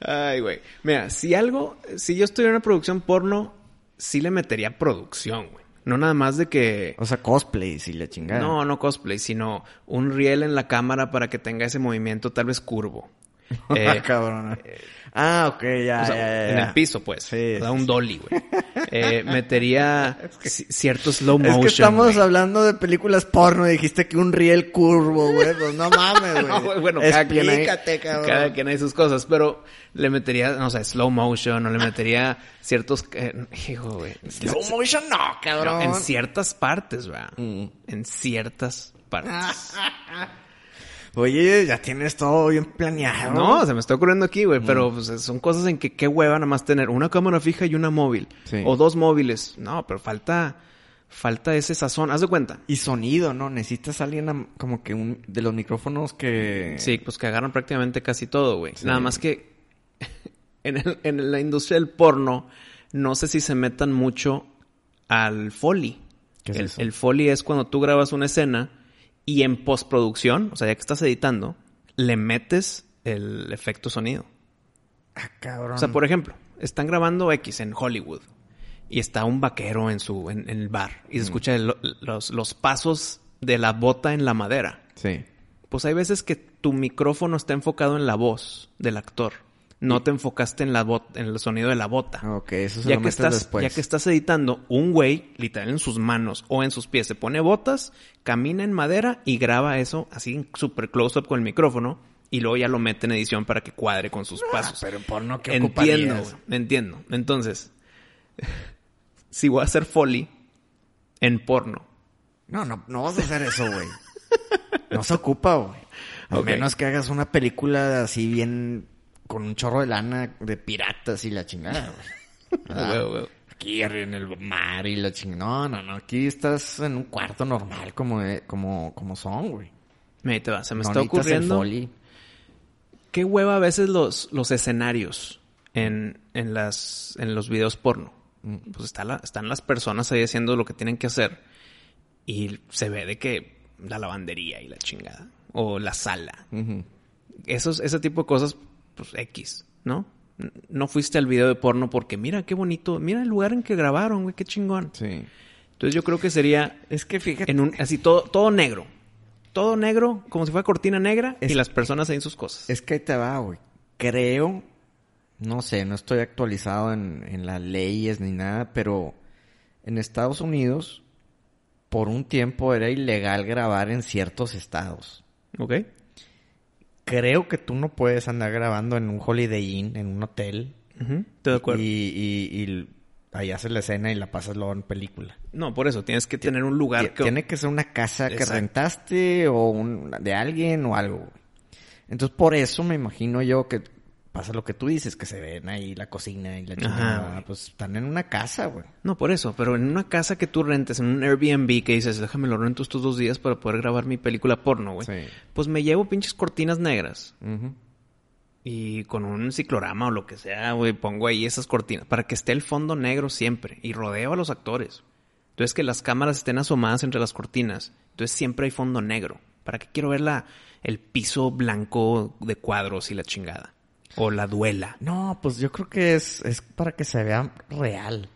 Ay, güey. Mira, si algo, si yo estuviera en una producción porno, sí le metería producción, güey. No nada más de que... O sea, cosplay, y la chingada. No, no cosplay, sino un riel en la cámara para que tenga ese movimiento tal vez curvo. *laughs* Eh, cabrón. Ah, ok, ya, o sea, ya, ya, en el piso, pues. Sí, o sea, un dolly, güey. Eh, *laughs* metería cierto slow Es motion. que estamos güey. hablando de películas porno y dijiste que un riel curvo, güey. Pues no mames, *laughs* güey. No, güey, bueno, cada quien, hay, Explícate, cabrón. cada quien hay sus cosas, pero le metería, no sé, slow motion, o le metería ciertos... eh, hijo, güey. Slow motion no, cabrón. No, en ciertas partes. Mm. En ciertas partes. Oye, ya tienes todo bien planeado. No, se me está ocurriendo aquí, Mm. güey, pero pues, son cosas en que qué hueva nada más tener una cámara fija y una móvil. Sí. O dos móviles. No, pero falta, falta ese sazón. Haz de cuenta. Y sonido, ¿no? Necesitas alguien como que un... De los micrófonos que... Sí, pues que agarran prácticamente casi todo, güey. Sí. Nada más que *laughs* en, el- en la industria del porno, no sé si se metan mucho al foley. ¿Qué es el, eso? el foley es cuando tú grabas una escena y en postproducción, o sea, ya que estás editando, le metes el efecto sonido. Ah, cabrón. O sea, por ejemplo, están grabando X en Hollywood y está un vaquero en su en, en el bar y se escucha el- los, los pasos de la bota en la madera. Sí. Pues hay veces que tu micrófono está enfocado en la voz del actor. No te enfocaste en la bot- en el sonido de la bota. Ok, eso se ya lo que estás, después. ya que estás editando, un güey, literal en sus manos o en sus pies, se pone botas, camina en madera y graba eso así en super close up con el micrófono y luego ya lo mete en edición para que cuadre con sus pasos. Ah, pero porno que Entiendo, ocuparías? entiendo. Entonces, *laughs* si voy a hacer foley en porno, No, no, no vas a hacer eso, güey. No se ocupa, güey. Ok. menos que hagas una película así bien con un chorro de lana de piratas y la chingada, güey. ¿Verdad? Güey, güey. Aquí en el mar y la chingada. No, no, no. Aquí estás en un cuarto normal como, de- como, como son, güey. me, te va, se me No está ocurriendo. Qué hueva a veces los, los escenarios en, en, las, en los videos porno. Pues está la- están las personas ahí haciendo lo que tienen que hacer. Y se ve de que la lavandería y la chingada. O la sala. Esos, ese tipo de cosas, pues X, ¿no? No fuiste al video de porno porque mira qué bonito, mira el lugar en que grabaron, güey, qué chingón. Sí. Entonces yo creo que sería Es que fíjate. en un, así todo, todo negro. Todo negro, como si fuera cortina negra, Es- y las personas ahí en sus cosas. Es que ahí te va, güey. Creo, no sé, no estoy actualizado en, en las leyes ni nada, pero en Estados Unidos, por un tiempo era ilegal grabar en ciertos estados. ¿Ok? Creo que tú no puedes andar grabando en un Holiday Inn, en un hotel. Estoy de acuerdo. Y, y, y ahí haces la escena y la pasas luego en película. No, por eso, tienes que tener un lugar que... Tiene que ser una casa que rentaste o un, de alguien o algo. Entonces, por eso me imagino yo que pasa lo que tú dices, que se ven ahí la cocina y la chingada. Pues están en una casa, güey. No, por eso, pero en una casa que tú rentes, en un Airbnb que dices, déjame lo rento estos dos días para poder grabar mi película porno, güey. Sí. Pues me llevo pinches cortinas negras y con un ciclorama o lo que sea, güey, pongo ahí esas cortinas para que esté el fondo negro siempre y rodeo a los actores. Entonces que las cámaras estén asomadas entre las cortinas. Entonces siempre hay fondo negro. ¿Para qué quiero ver la, el piso blanco de cuadros y la chingada? O la duela. No, pues yo creo que es, es para que se vea real.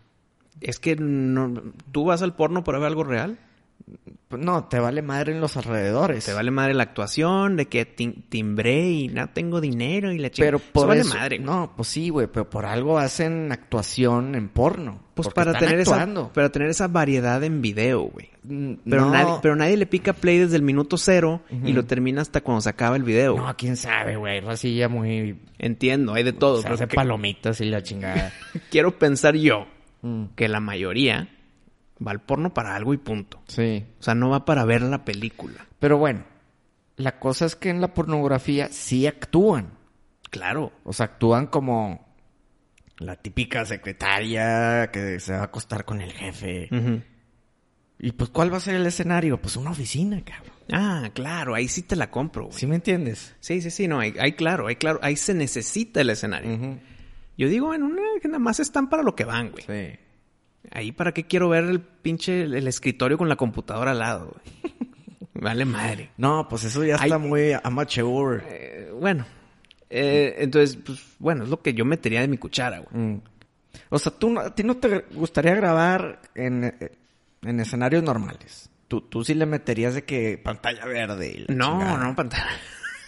Es que no, tú vas al porno para ver algo real. No, te vale madre en los alrededores. Te vale madre la actuación, de que tim- timbré y no tengo dinero y la chica. Pero por vale eso- madre. No, pues sí, güey, pero por algo hacen actuación en porno. Pues para tener, actuando. esa, para tener esa variedad en video, güey. Mm, Pero, no, nadie, pero nadie le pica play desde el minuto cero y lo termina hasta cuando se acaba el video. No, quién sabe, güey. Racilla muy... Entiendo, hay de todo. se hace que- palomitas y la chingada. *laughs* quiero pensar yo Mm, que la mayoría va al porno para algo y punto. sí. O sea, no va para ver la película. Pero bueno, la cosa es que en la pornografía sí actúan. Claro. O sea, actúan como la típica secretaria que se va a acostar con el jefe. Y pues, ¿cuál va a ser el escenario? Pues una oficina, cabrón. Ah, claro, ahí sí te la compro, güey. ¿Sí me entiendes? Sí, sí, sí, no, ahí, ahí claro, ahí claro, ahí se necesita el escenario. Yo digo, en una que nada más están para lo que van, güey. Sí. Ahí para qué quiero ver el pinche el escritorio con la computadora al lado, *laughs* vale madre. No, pues eso ya Ay. está muy amateur. Eh, bueno, eh, entonces, pues, bueno, es lo que yo metería de mi cuchara, güey. Mm. O sea, ¿tú no- ¿a ti no te gustaría grabar en, eh, en escenarios normales? Tú, tú sí le meterías de que pantalla verde y No, chingada. no, pantalla.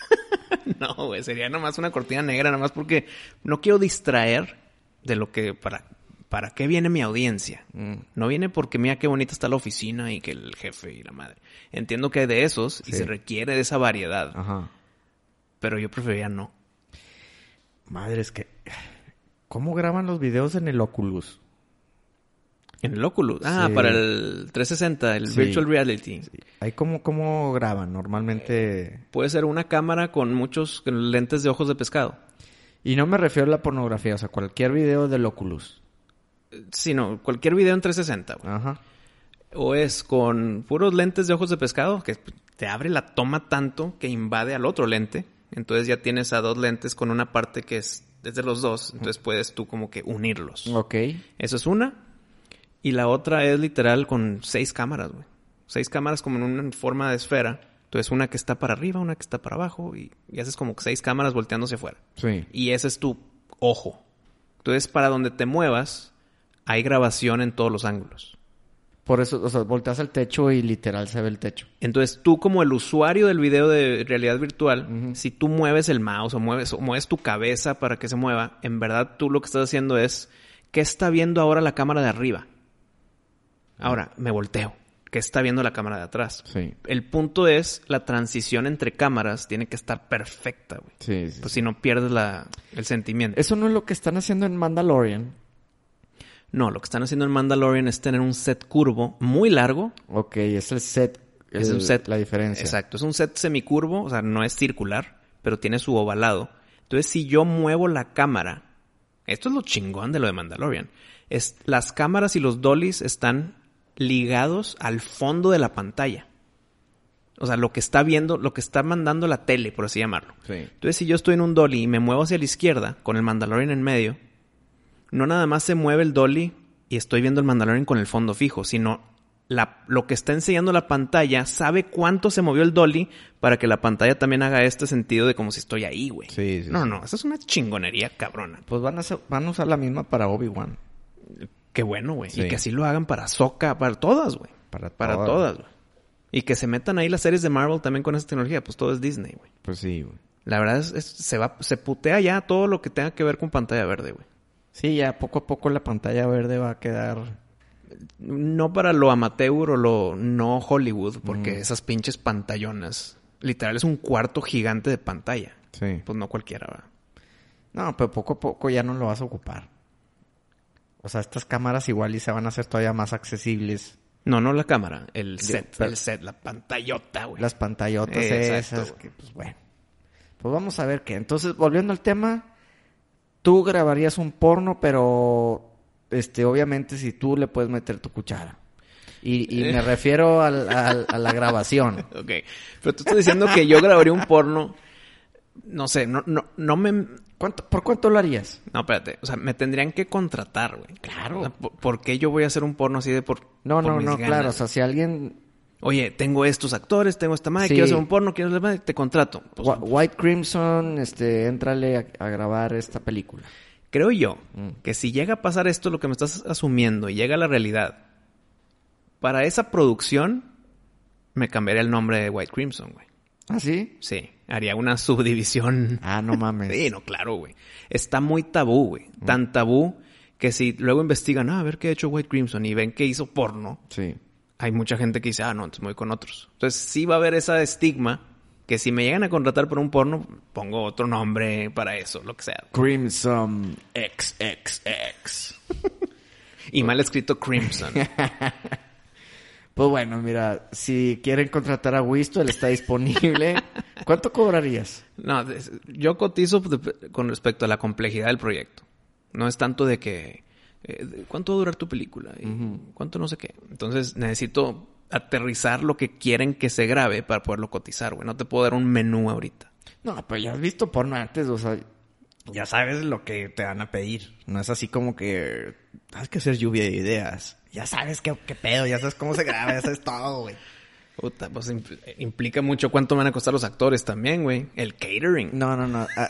*laughs* no, güey, sería nomás una cortina negra, nomás porque no quiero distraer de lo que, para, para qué viene mi audiencia. Mm. No viene porque mira qué bonita está la oficina y que el jefe y la madre. Entiendo que hay de esos y se requiere de esa variedad, Ajá. pero yo preferiría no. Madre, es que... ¿Cómo graban los videos en el Oculus? En el Oculus. Ah, Sí. para el 360, el Sí. Virtual Reality. ¿Ahí cómo, cómo graban? Normalmente... Puede ser una cámara con muchos lentes de ojos de pescado. Y no me refiero a la pornografía, o sea, cualquier video del Oculus. Sí, no, cualquier video en 360. güey. Ajá. O es con puros lentes de ojos de pescado, que te abre la toma tanto que invade al otro lente. Entonces ya tienes a dos lentes con una parte que es desde los dos. Entonces puedes tú como que unirlos. Ok. Eso es una. Y la otra es literal con seis cámaras, güey. Seis cámaras como en una forma de esfera. Entonces una que está para arriba, una que está para abajo. Y, y haces como seis cámaras volteando hacia afuera. Sí. Y ese es tu ojo. Entonces para donde te muevas, hay grabación en todos los ángulos. Por eso, o sea, volteas al techo y literal se ve el techo. Entonces tú como el usuario del video de realidad virtual, si tú mueves el mouse o mueves, o mueves tu cabeza para que se mueva, en verdad tú lo que estás haciendo es, ¿qué está viendo ahora la cámara de arriba? Ahora, me volteo. ¿Qué está viendo la cámara de atrás? Sí. El punto es, la transición entre cámaras tiene que estar perfecta, güey. Sí, sí. Pues si no pierdes la, el sentimiento. Eso no es lo que están haciendo en Mandalorian. No, lo que están haciendo en Mandalorian es tener un set curvo muy largo Ok, es el set. Es el- un set. La diferencia. Exacto. Es un set semicurvo, o sea, no es circular, pero tiene su ovalado. Entonces, si yo muevo la cámara, esto es lo chingón de lo de Mandalorian. Es, las cámaras y los dollies están ligados al fondo de la pantalla. O sea, lo que está viendo, lo que está mandando la tele, por así llamarlo. Sí. Entonces, si yo estoy en un dolly y me muevo hacia la izquierda, con el Mandalorian en medio, no nada más se mueve el dolly y estoy viendo el Mandalorian con el fondo fijo, sino la, lo que está enseñando la pantalla sabe cuánto se movió el dolly para que la pantalla también haga este sentido de como si estoy ahí, güey. Sí, sí, No, sí. no, eso es una chingonería cabrona. Pues van a, van a usar la misma para Obi-Wan. Qué bueno, güey. Sí. Y que así lo hagan para Soca, para todas, güey. Para, Para todas. todas, güey. Y que se metan ahí las series de Marvel también con esa tecnología, pues todo es Disney, güey. Pues sí, güey. La verdad es, es- se va, se putea ya todo lo que tenga que ver con pantalla verde, güey. Sí, ya poco a poco la pantalla verde va a quedar. No para lo amateur o lo no Hollywood, porque esas pinches pantallonas. Literal es un cuarto gigante de pantalla. Sí. Pues no cualquiera, ¿verdad? No, pero poco a poco ya no lo vas a ocupar. O sea, estas cámaras igual y se van a hacer todavía más accesibles. No, no la cámara, el set, el set, la pantallota, güey. Las pantallotas esas, que pues bueno. Pues vamos a ver qué. Entonces, volviendo al tema, tú grabarías un porno, pero este, obviamente si tú le puedes meter tu cuchara. Y, y me refiero al- al- a la grabación. *laughs* Ok. Pero tú estás diciendo que yo grabaría un porno. No sé, no, no, no me. ¿Cuánto, ¿Por cuánto lo harías? No, espérate. O sea, me tendrían que contratar, güey. Claro. O sea, ¿por, por qué yo voy a hacer un porno así de por. No, por no, mis no, ganas? claro. O sea, si alguien... Oye, tengo estos actores, tengo esta madre, Sí. quiero hacer un porno, quiero hacer madre, te contrato. Pues, Wh- White Crimson, este, éntrale a, a grabar esta película. Creo yo Mm. que si llega a pasar esto, lo que me estás asumiendo, y llega a la realidad, para esa producción, me cambiaría el nombre de White Crimson, güey. ¿Ah, sí? Sí, haría una *laughs* subdivisión. Ah, no mames. Sí, no, claro, güey. Está muy tabú, güey. Tan tabú que si luego investigan, ah, a ver qué ha hecho White Crimson y ven que hizo porno, Sí. Hay mucha gente que dice, ah, no, entonces me voy con otros. Entonces sí va a haber esa estigma que si me llegan a contratar por un porno, pongo otro nombre para eso, lo que sea. Crimson XXX. Y mal escrito Crimson. *laughs* Pues bueno, mira, si quieren contratar a Wisto, él está disponible. ¿Cuánto cobrarías? No, yo cotizo con respecto a la complejidad del proyecto. No es tanto de que... eh, ¿Cuánto va a durar tu película? Y ¿Cuánto no sé qué? Entonces necesito aterrizar lo que quieren que se grabe para poderlo cotizar, güey. No te puedo dar un menú ahorita. No, pero ya has visto porno antes, o sea, ya sabes lo que te van a pedir. No es así como que hay que hacer lluvia de ideas. Ya sabes qué, qué pedo, ya sabes cómo se graba, ya sabes todo, güey. Puta, pues impl- implica mucho cuánto van a costar los actores también, güey. El catering. No, no, no. ah,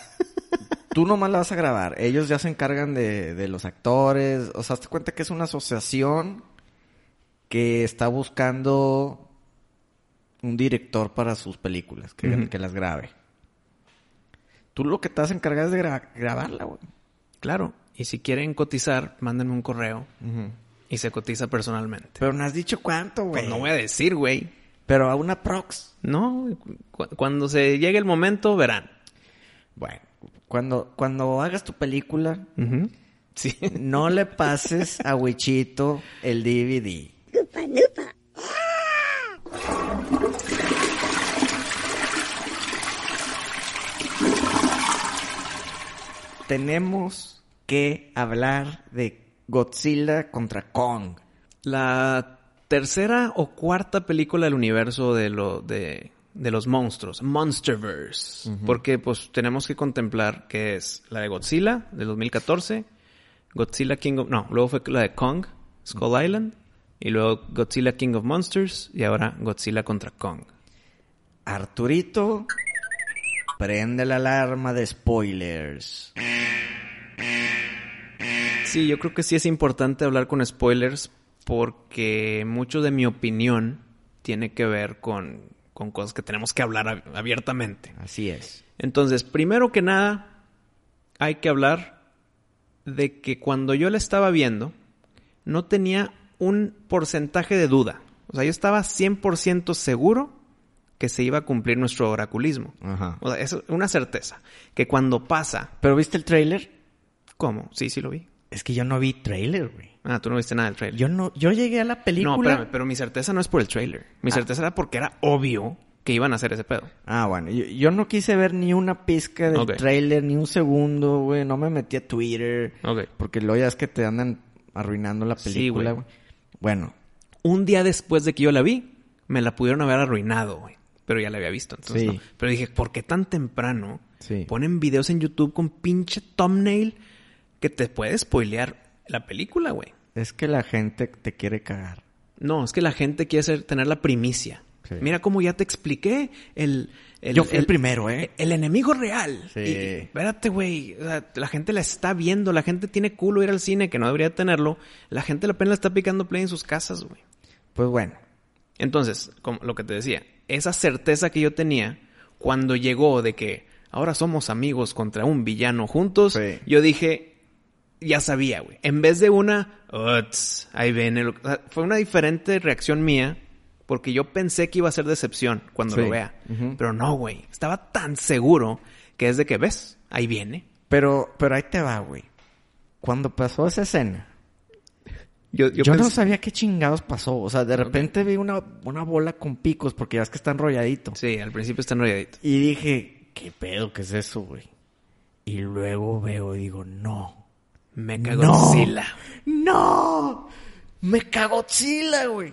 tú nomás la vas a grabar. Ellos ya se encargan de, de los actores. O sea, hazte cuenta que es una asociación que está buscando un director para sus películas, que, las grabe. Tú lo que te vas a encargar es de gra- grabarla, güey. Claro. Y si quieren cotizar, mándenme un correo y se cotiza personalmente. Pero no has dicho cuánto, güey. Pues no voy a decir, güey. Pero a una prox. No, cu- cuando se llegue el momento, verán. Bueno, cuando, cuando hagas tu película, Sí. *laughs* no le pases a Wichito el DVD. Tenemos que hablar de Godzilla contra Kong. La tercera o cuarta película del universo de, lo, de, de los monstruos, Monsterverse. Porque pues tenemos que contemplar que es la de Godzilla del 2014, Godzilla King of... No, luego fue la de Kong, Skull Island, y luego Godzilla King of Monsters, y ahora Godzilla contra Kong. Arturito, prende la alarma de spoilers. Sí, yo creo que sí es importante hablar con spoilers porque mucho de mi opinión tiene que ver con, con cosas que tenemos que hablar ab- abiertamente. Así es. Entonces, primero que nada, hay que hablar de que cuando yo la estaba viendo, no tenía un porcentaje de duda. O sea, yo estaba 100% seguro que se iba a cumplir nuestro oraculismo. Ajá. O sea, es una certeza. Que cuando pasa... ¿Pero viste el trailer? ¿Cómo? Sí, sí lo vi. Es que yo no vi trailer, güey. Ah, tú no viste nada del trailer. Yo no, yo llegué a la película. No, espérame, pero mi certeza no es por el trailer. Mi Ah. certeza era porque era obvio que iban a hacer ese pedo. Ah, bueno, yo, yo no quise ver ni una pizca del trailer, ni un segundo, güey. No me metí a Twitter. Ok. Porque luego ya es que te andan arruinando la película, güey. Bueno, Un día después de que yo la vi, me la pudieron haber arruinado, güey. Pero ya la había visto, entonces Sí. no. Pero dije, ¿por qué tan temprano Sí. ponen videos en YouTube con pinche thumbnail que te puede spoilear la película, güey? Es que la gente te quiere cagar. No, es que la gente quiere ser- tener la primicia. Sí. Mira cómo ya te expliqué el... el Yo fui el primero, ¿eh? El enemigo real. Sí. Y- espérate, güey. O sea, la gente la está viendo. La gente tiene culo ir al cine, que no debería tenerlo. La gente apenas la está picando play en sus casas, güey. Pues bueno, Entonces, como lo que te decía, esa certeza que yo tenía cuando llegó de que ahora somos amigos contra un villano juntos, Sí. yo dije, ya sabía, güey. En vez de una, "Uts, ahí viene. lo-". O sea, fue una diferente reacción mía porque yo pensé que iba a ser decepción cuando Sí. lo vea. Pero no, güey. Estaba tan seguro que es de que ves, ahí viene. pero, pero ahí te va, güey. Cuando pasó esa escena, Yo, yo, yo no sabía qué chingados pasó. O sea, de repente vi una, una bola con picos porque ya es que está enrolladito. Sí, al principio está enrolladito. Y dije, ¿qué pedo? ¿Qué es eso, güey? Y luego veo y digo, no. Mecha No. Godzilla. ¡No! ¡Me Godzilla, güey!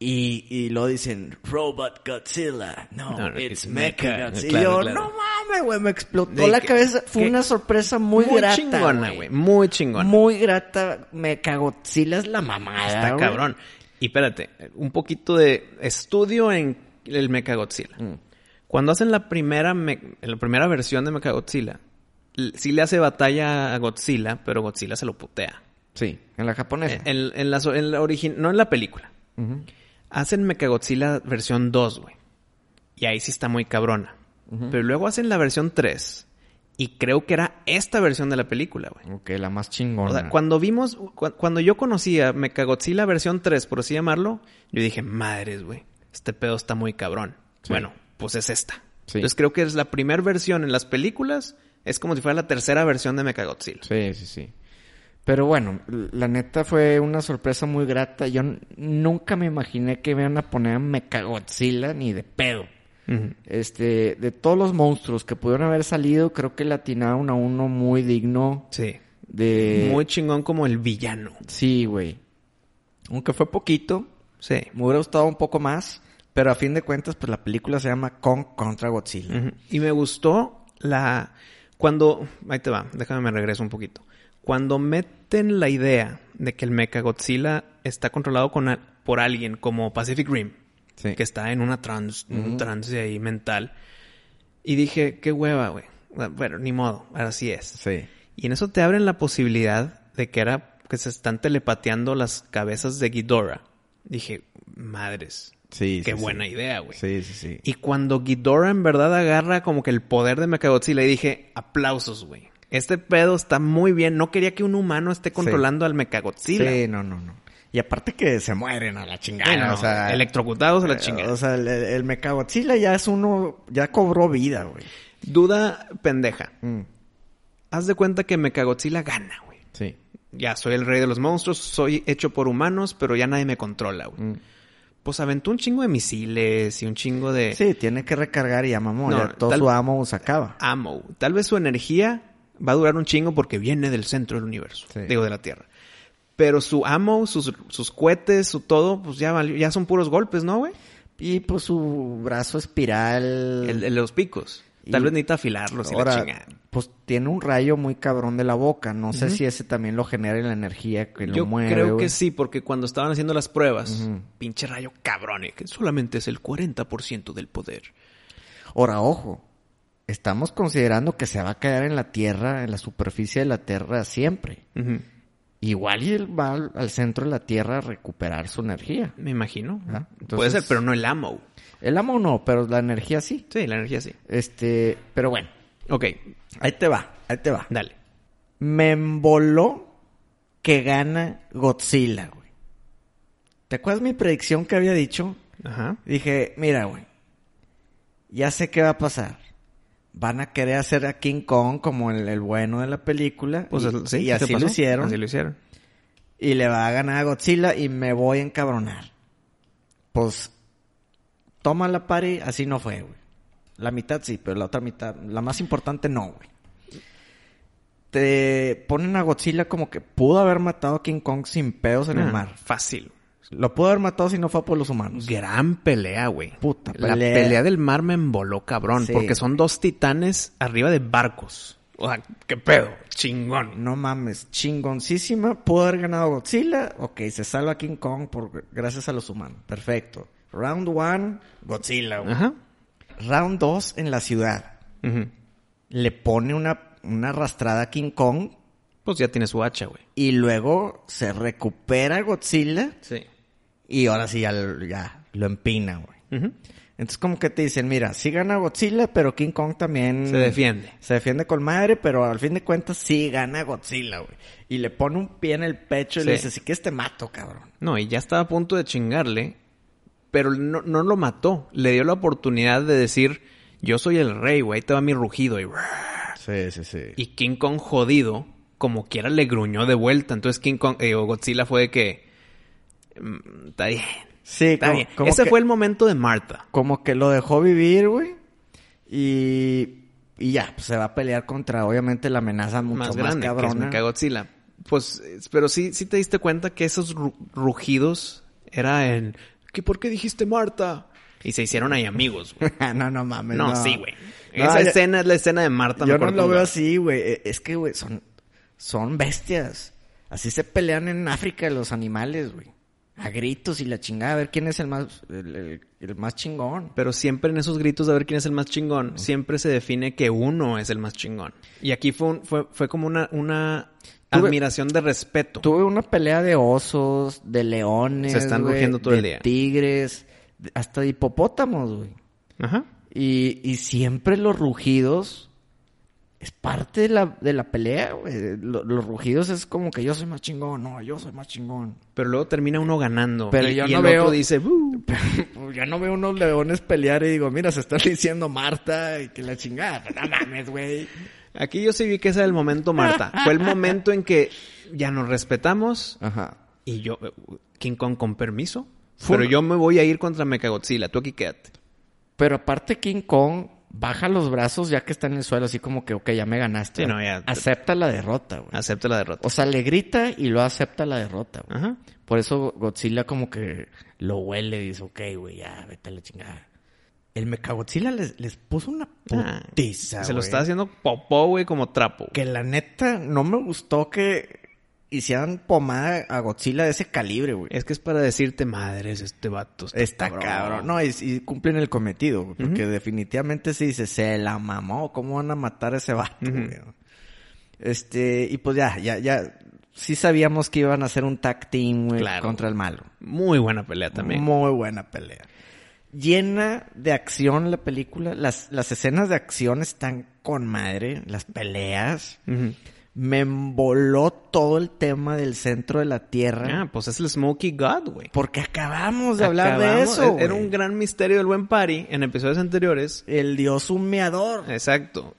Y, y lo dicen, Robot Godzilla. No, it's it's Mecha Mecha. Godzilla. Claro, y yo, claro. no mames, güey, me explotó De la que- cabeza. Fue que- una sorpresa muy, grata, chingona, güey. Muy chingona. Muy grata. Mecha Godzilla es la mamada, Está cabrón. Y espérate, un poquito de estudio en el Mechagodzilla. Mm. Cuando hacen la primera, me- la primera versión de Mechagodzilla, sí le hace batalla a Godzilla, pero Godzilla se lo putea. Sí, en la japonesa. En, en la, en la no en la película. Ujú. Hacen Mechagodzilla versión 2, güey. Y ahí sí está muy cabrona. Pero luego hacen la versión 3. Y creo que era esta versión de la película, güey. Ok, la más chingona. O sea, cuando vimos, cu- cuando yo conocía Mechagodzilla versión 3, por así llamarlo, yo dije, madres, güey, este pedo está muy cabrón. Sí. Bueno, pues es esta. Sí. Entonces creo que es la primera versión en las películas, es como si fuera la tercera versión de Mechagodzilla. Sí, sí, sí. Pero bueno, la neta fue una sorpresa muy grata. Yo nunca me imaginé que iban a poner a Mechagodzilla ni de pedo. Este, de todos los monstruos que pudieron haber salido, creo que le atinaron a uno muy digno Sí. de... Muy chingón como el villano. Sí, güey. Aunque fue poquito, Sí. me hubiera gustado un poco más, pero a fin de cuentas, pues la película se llama Kong contra Godzilla. Y me gustó la... Cuando... Ahí te va, déjame me regreso un poquito. Cuando meten la idea de que el Mechagodzilla está controlado con por alguien como Pacific Rim, Sí. que está en una trans, un trance ahí mental, y dije, qué hueva, güey. Bueno, ni modo, así es. Sí. Y en eso te abren la posibilidad de que era que se están telepateando las cabezas de Ghidorah. Dije, madres, Sí, qué sí, buena sí. idea, güey. Sí, sí, sí. Y cuando Ghidorah en verdad agarra como que el poder de Mechagodzilla, y dije, aplausos, güey. Este pedo está muy bien. No quería que un humano esté controlando al Mechagodzilla. Sí, no, no, no. Y aparte que se mueren a la chingada, no, o sea... electrocutados a la eh, chingada. O sea, el, el Mechagodzilla ya es uno... Ya cobró vida, güey. Duda pendeja. Mm, Haz de cuenta que Mechagodzilla gana, güey. Sí. Ya soy el rey de los monstruos, soy hecho por humanos, pero ya nadie me controla, güey. Mm. Pues aventó un chingo de misiles y un chingo de Sí, tiene que recargar y ya mamó. No, ya todo tal- su amo se acaba. ammo. Tal vez su energía va a durar un chingo porque viene del centro del universo, Sí. digo de la Tierra. Pero su ammo, sus, sus cohetes, su todo, pues ya ya son puros golpes, ¿no, güey? Y pues su brazo espiral... El, el de los picos. Tal Y- vez necesita afilarlos y la Ahora, chingada. pues tiene un rayo muy cabrón de la boca. No sé si ese también lo genera la energía que lo Yo mueve. creo güey. que sí, porque cuando estaban haciendo las pruebas, pinche rayo cabrón, eh, que solamente es el 40% del poder. Ahora, ojo. Estamos considerando que se va a quedar en la Tierra, en la superficie de la Tierra siempre. Igual y él va al, al centro de la Tierra a recuperar su energía. Me imagino. Puede ser, pero no el ammo. El amo no, pero la energía sí. Sí, la energía sí. Este, pero bueno, Ok, ahí te va, ahí te va. dale. Me emboló que gana Godzilla, güey. ¿Te acuerdas mi predicción que había dicho? Ajá. Dije, mira, güey, ya sé qué va a pasar. Van a querer hacer a King Kong como el, el bueno de la película. Pues y, sí, y ¿qué así lo hicieron. Así lo hicieron. Y le va a ganar a Godzilla y me voy a encabronar. Pues, toma la pari, así no fue, güey. La mitad sí, pero la otra mitad, la más importante no, güey. Te ponen a Godzilla como que pudo haber matado a King Kong sin pedos en el Ah, mar. Fácil. Lo pudo haber matado si no fue por los humanos. Gran pelea, güey. Puta La pelea. pelea del mar me emboló, cabrón. Sí. Porque son dos titanes arriba de barcos. O sea, qué pedo. Chingón. No mames, chingoncísima. Pudo haber ganado Godzilla. Ok, se salva King Kong por, gracias a los humanos. Perfecto. Round one, Godzilla, güey. Ajá. Round 2 en la ciudad. Ujú. Le pone una, una arrastrada a King Kong Pues ya tiene su hacha, güey. y luego se recupera Godzilla Sí. y ahora sí ya, lo- ya lo empina, güey. Entonces como que te dicen, mira, sí gana Godzilla, pero King Kong también... Se defiende. Se defiende con madre, pero al fin de cuentas sí gana Godzilla, güey. Y le pone un pie en el pecho y Sí. le dice, si que te mato, cabrón. No, y ya estaba a punto de chingarle, pero no, no lo mató. Le dio la oportunidad de decir, yo soy el rey, güey, ahí te va mi rugido. Y, Sí, sí, sí. y King Kong jodido, como quiera le gruñó de vuelta. Entonces King Kong, eh, o Godzilla fue de que... "Mm, Está bien, Sí, está como, bien. como Ese que, fue el momento de Marta. como que lo dejó vivir, güey. Y, y ya, pues se va a pelear contra, obviamente, la amenaza mucho más más, grande, que es cabrona. Mechagodzilla. Pues, pero sí, sí te diste cuenta que esos ru- rugidos era en... ¿Qué, ¿Por qué dijiste Marta? Y se hicieron ahí amigos, güey. *laughs* no, no mames. No, No, sí, güey. No, Esa yo- escena es la escena de Marta. Yo me no lo veo así, güey. Eh, Es que, güey, son, son bestias. Así se pelean en África los animales, güey. A gritos y la chingada. A ver quién es el más, el, el- el más chingón. Pero siempre en esos gritos de ver quién es el más chingón, siempre se define que uno es el más chingón. Y aquí fue un- fue, fue como una, una admiración de respeto. Tuve una pelea de osos, de leones, Se están rugiendo todo de el día. tigres, hasta de hipopótamos, güey. Ajá. Y, y siempre los rugidos es parte de la, de la pelea, güey. Lo- Los rugidos es como que yo soy más chingón, no, yo soy más chingón. Pero luego termina uno ganando. Pero y, yo y no el veo- otro dice, "Uh". *laughs* Ya no veo unos leones pelear y digo, mira, se están diciendo Marta y que la chingada. No mames, güey. Aquí yo sí vi que ese era el momento, Marta. Fue el momento en que ya nos respetamos Ajá. y yo, eh, King Kong con permiso. Fue Pero yo me voy a ir contra Mechagodzilla. Tú aquí quédate. Pero aparte King Kong baja los brazos ya que está en el suelo, así como que, ok, ya me ganaste. Sí, no, ya- Acepta la derrota, güey. Acepta la derrota. O sea, le grita y lo acepta la derrota, güey. Ajá. Por eso Godzilla como que lo huele y dice, ok, güey, ya, vete a la chingada. El Mechagodzilla les, les puso una Ah, putiza, Se lo está haciendo popó, güey, como trapo. Que la neta no me gustó que hicieran pomada a Godzilla de ese calibre, güey. Es que es para decirte, madres, este vato está, Está cabrón. No, y, y cumplen el cometido, güey, porque definitivamente se dice, se la mamó, ¿cómo van a matar a ese vato, güey? Este, y pues ya, ya, ya, sí sabíamos que iban a hacer un tag team, güey, Claro. contra el malo. Muy buena pelea también. Muy buena pelea. Llena de acción la película. Las, las escenas de acción están con madre. Las peleas. Me emboló todo el tema del centro de la Tierra. Ah, pues es el Smokey God, güey. Porque acabamos de hablar de eso. Era güey. un gran misterio del buen party en episodios anteriores. El dios humeador. Exacto.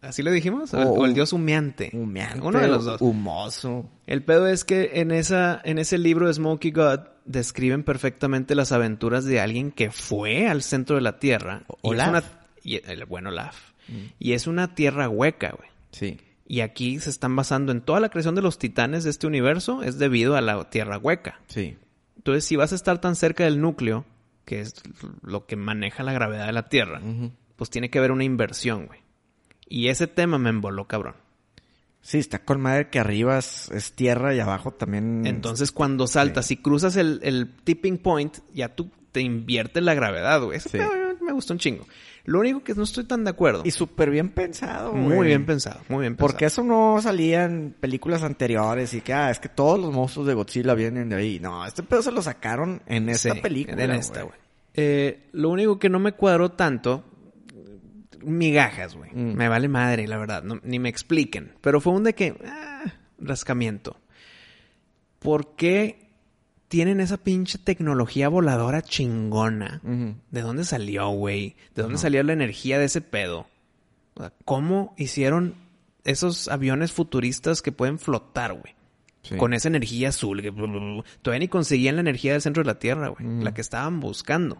¿Así le dijimos? O, el dios humeante. Humeante. Uno de los dos. Humoso. El pedo es que en esa, en ese libro de Smokey God describen perfectamente las aventuras de alguien que fue al centro de la Tierra. Y es Olaf. una, y el buen Olaf. Y es una tierra hueca, güey. Sí. Y aquí se están basando en toda la creación de los titanes de este universo es debido a la tierra hueca. Sí. Entonces, si vas a estar tan cerca del núcleo, que es lo que maneja la gravedad de la Tierra, pues tiene que haber una inversión, güey. Y ese tema me emboló, cabrón. Sí, está con madre que arriba es, es tierra y abajo también. Entonces, cuando saltas y cruzas el, el tipping point, ya tú te inviertes la gravedad, güey. Eso Sí. me, me gustó un chingo. Lo único que no estoy tan de acuerdo. Y súper bien pensado, muy güey. bien pensado, muy bien pensado. Porque eso no salía en películas anteriores y que, ah, es que todos los monstruos de Godzilla vienen de ahí. No, este pedo se lo sacaron en esta Sí, película. En esta, güey. Eh, lo único que no me cuadró tanto, migajas, güey. Mm. Me vale madre, la verdad. no- ni me expliquen. Pero fue un de que, ah, rascamiento. ¿Por qué tienen esa pinche tecnología voladora chingona? ¿De dónde salió, güey? ¿De dónde salió la energía de ese pedo? O sea, ¿Cómo hicieron esos aviones futuristas que pueden flotar, güey? Sí. Con esa energía azul. Que. Todavía ni conseguían la energía del centro de la Tierra, güey. Mm. La que estaban buscando.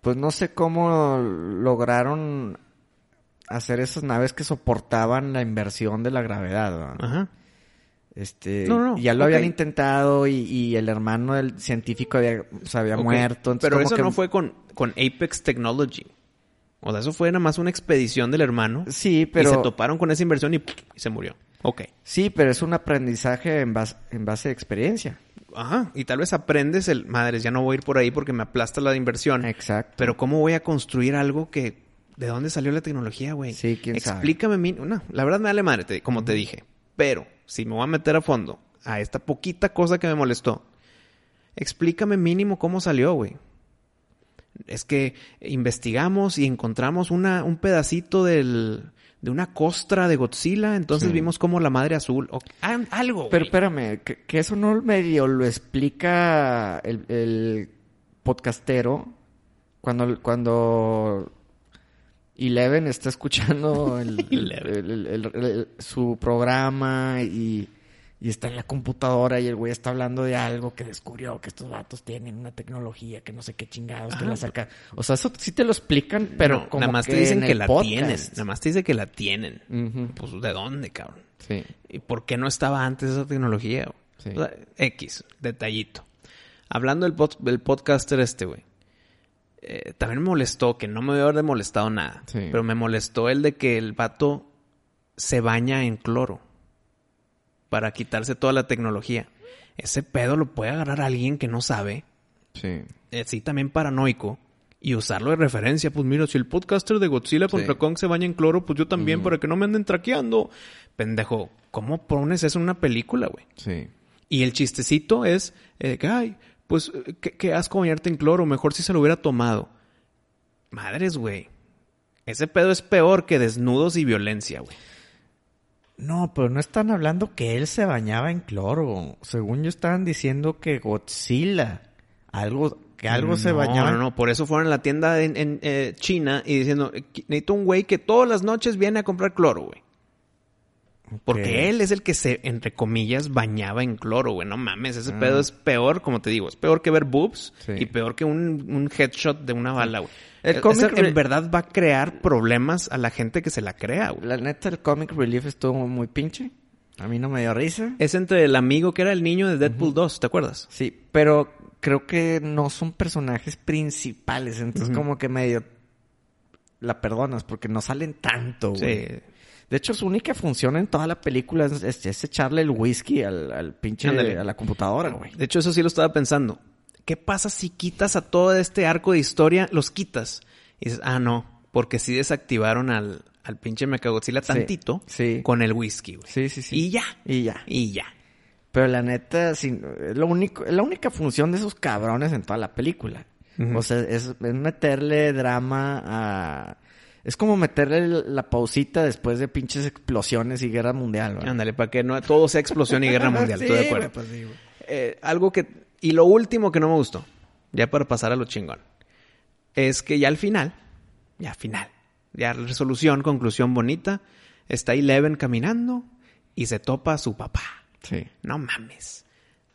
Pues no sé cómo lograron hacer esas naves que soportaban la inversión de la gravedad. ¿verdad? Ajá. Este, No, no, ya lo habían intentado y, y el hermano del científico había, se había muerto. entonces Pero como eso que- no fue con, con Apex Technology. O sea, eso fue nada más una expedición del hermano. Sí, Y pero... se toparon con esa inversión y, y se murió. Ok. Sí, pero es un aprendizaje en base, en base de experiencia. Ajá. Y tal vez aprendes el... Madres, ya no voy a ir por ahí porque me aplasta la inversión. Exacto. Pero ¿cómo voy a construir algo que... ¿De dónde salió la tecnología, güey? Sí, quién sabe. Explícame. No, la verdad me vale madre, te- como te dije. Pero, si me voy a meter a fondo a esta poquita cosa que me molestó, explícame mínimo cómo salió, güey. Es que investigamos y encontramos una, un pedacito del, de una costra de Godzilla, entonces Sí. vimos como la madre azul. o- ah, algo, Pero güey. espérame, que, que eso no medio lo explica el, el podcastero cuando, cuando Eleven está escuchando *laughs* el- su programa y, y está en la computadora y el güey está hablando de algo que descubrió que estos vatos tienen una tecnología que no sé qué chingados que la saca. O sea, eso sí te lo explican, pero No, como nada más que te dicen en que la podcast. tienen. Nada más te dice que la tienen. Pues, ¿de dónde, cabrón? Sí. ¿Y por qué no estaba antes esa tecnología? güey? Sí. O sea, X, detallito. Hablando del, pod- del podcaster este, güey. Eh, también me molestó, que no me debe haber molestado nada. Sí. Pero me molestó el de que el vato se baña en cloro. Para quitarse toda la tecnología. Ese pedo lo puede agarrar alguien que no sabe. Sí. eh, sí, también paranoico. Y usarlo de referencia, pues mira, si el podcaster de Godzilla contra Sí. Kong se baña en cloro, pues yo también, para que no me anden traqueando. Pendejo, ¿cómo pones eso en una película, güey? Sí. Y el chistecito es eh, que, ay, pues, eh, qué, qué asco bañarte en cloro, mejor si se lo hubiera tomado. Madres, güey. Ese pedo es peor que desnudos y violencia, güey. No, pero no están hablando que él se bañaba en cloro. Según yo estaban diciendo que Godzilla, algo, que algo se bañaba. No, no, por eso fueron a la tienda en, en, eh, China y diciendo, "Eh, necesito un güey que todas las noches viene a comprar cloro, güey. Porque él es el que se, entre comillas, bañaba en cloro, güey. No mames, ese Ah. pedo es peor, como te digo, es peor que ver boobs Sí. y peor que un, un headshot de una bala, güey. El E- cómic en verdad va a crear problemas a la gente que se la crea, güey. La neta, el comic relief estuvo muy pinche. A mí no me dio risa. Es entre el amigo que era el niño de Deadpool 2, ¿te acuerdas? Sí, pero creo que no son personajes principales. Entonces, como que medio la perdonas porque no salen tanto, güey. Sí. De hecho, su única función en toda la película es, es- es echarle el whisky al, al pinche a la computadora, güey. De hecho, eso sí lo estaba pensando. ¿Qué pasa si quitas a todo este arco de historia? Los quitas. Y dices, ah, no, porque sí desactivaron al, al pinche Mechagodzilla Sí, tantito sí. con el whisky, güey. Sí, sí, sí. Y ya. Y ya. Y ya. Pero la neta, sí, es lo único, la única función de esos cabrones en toda la película. O sea, es, es meterle drama a... Es como meterle la pausita después de pinches explosiones y guerra mundial, ¿verdad? Ándale, para que no todo sea explosión y guerra *laughs* mundial. Sí, estoy de acuerdo. pues sí. Eh, algo que... Y lo último que no me gustó, ya para pasar a lo chingón, es que ya al final, ya al final, ya resolución, conclusión bonita, está Eleven caminando y se topa a su papá. Sí. No mames.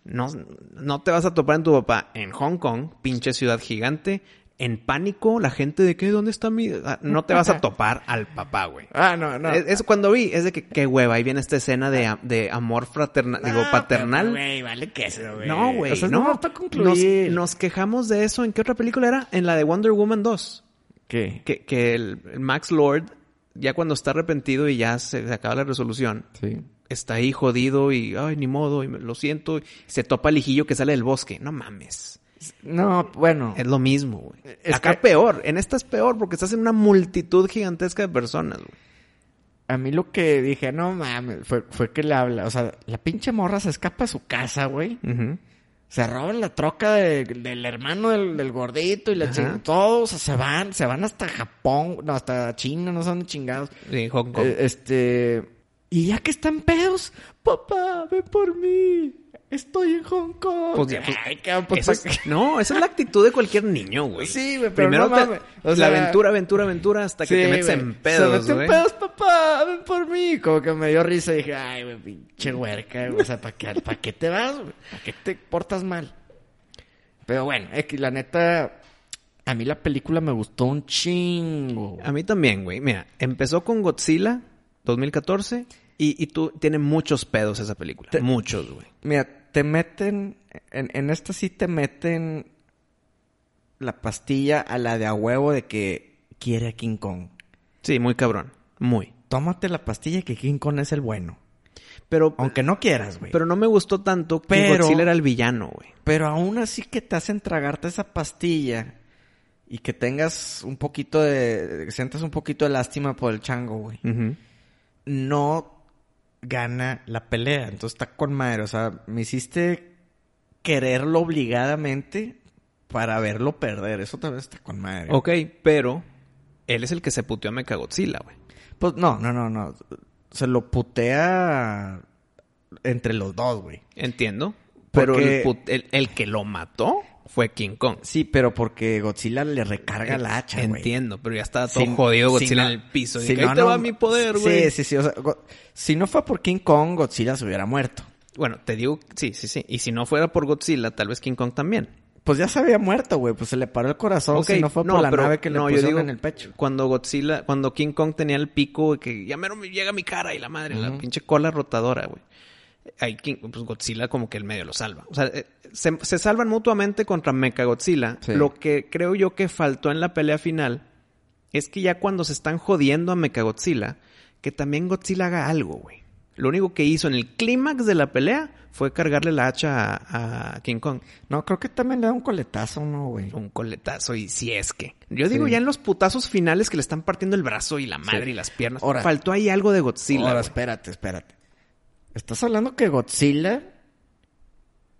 No, no te vas a topar en tu papá en Hong Kong, pinche ciudad gigante, en pánico, la gente de que, ¿dónde está mi...? Ah, No te vas a *laughs* topar al papá, güey. Ah, no, no. Es, es cuando vi, es de que, qué hueva, ahí viene esta escena de, de amor fraternal, digo, paternal. Güey, vale queso, güey. no, güey, O sea, no. no nos, concluir. nos quejamos de eso. ¿En qué otra película era? En la de Wonder Woman 2. ¿Qué? Que, que el, el Max Lord, ya cuando está arrepentido y ya se, se acaba la resolución, Sí. está ahí jodido y, ay, ni modo, y me- lo siento. y se topa el hijillo que sale del bosque. No mames. No, bueno. Es lo mismo, güey. Acá que- peor. En esta es peor porque estás en una multitud gigantesca de personas, güey. A mí lo que dije, no mames, fue, fue que le habla. O sea, la pinche morra se escapa a su casa, güey. Se roban la troca de- del hermano del, del gordito y la chingada. Todos se van, se van hasta Japón, no, hasta China, no son chingados. Sí, Hong Kong. Eh, este. Y ya que están pedos, papá, ven por mí. Estoy en Hong Kong. Pues ya, pues, Ay, cabrón, pues, Esa pa' es- qué- no, esa es la actitud de cualquier niño, güey. Sí, güey, pero Primero no te- mames. O sea, la aventura, aventura, aventura hasta que te metes en pedos, Se meten güey. pedos, papá, ven por mí. Como que me dio risa y dije, ay, güey, pinche huerca, güey. O sea, ¿para qué, ¿para qué te vas, güey? ¿Para qué te portas mal? Pero bueno, es que la neta, a mí la película me gustó un chingo. A mí también, güey. Mira, empezó con Godzilla 2014 y, y tú tiene muchos pedos esa película. Te- Muchos, güey. Mira, te meten, en, en esta sí te meten la pastilla a la de a huevo de que quiere a King Kong. Sí, muy cabrón. Muy. Tómate la pastilla que King Kong es el bueno. Pero, Aunque no quieras, güey. pero no me gustó tanto que Pero- Godzilla era el villano, güey. Pero aún así que te hacen tragarte esa pastilla y que tengas un poquito de... que sientas un poquito de lástima por el chango, güey. Ujú. No gana la pelea. Entonces está con madre. O sea, me hiciste quererlo obligadamente para verlo perder. Eso también está con madre. Ok, pero él es el que se puteó a Mechagodzilla, güey. Pues no, no, no, no. Se lo putea entre los dos, güey. Entiendo. Pero Porque- el, el que lo mató fue King Kong. Sí, pero porque Godzilla le recarga la hacha, güey. Entiendo, pero ya estaba todo jodido Godzilla no- en el piso. si no, ahí te no- va mi poder, güey. Sí, sí, sí. O sea, si no fue por King Kong, Godzilla se hubiera muerto. Bueno, te digo, sí, sí, sí. Y si no fuera por Godzilla, tal vez King Kong también. Pues ya se había muerto, güey. Pues se le paró el corazón Ok, si no fue por la pero- nave que le no, yo digo, en el pecho. Cuando Godzilla, cuando King Kong tenía el pico, que ya me llega mi cara y la madre, la pinche cola rotadora, güey. King- pues Godzilla como que el medio lo salva. O sea, eh, se, se salvan mutuamente contra Mecha Godzilla. Sí. Lo que creo yo que faltó en la pelea final es que ya cuando se están jodiendo a Mecha Godzilla, que también Godzilla haga algo, güey. Lo único que hizo en el clímax de la pelea fue cargarle la hacha a, a King Kong. No, creo que también le da un coletazo, ¿no, güey? Un coletazo y si es que. Yo digo Sí. ya en los putazos finales que le están partiendo el brazo y la madre Sí. y las piernas. Ahora- Faltó ahí algo de Godzilla. Ahora, güey. espérate, espérate. Estás hablando que Godzilla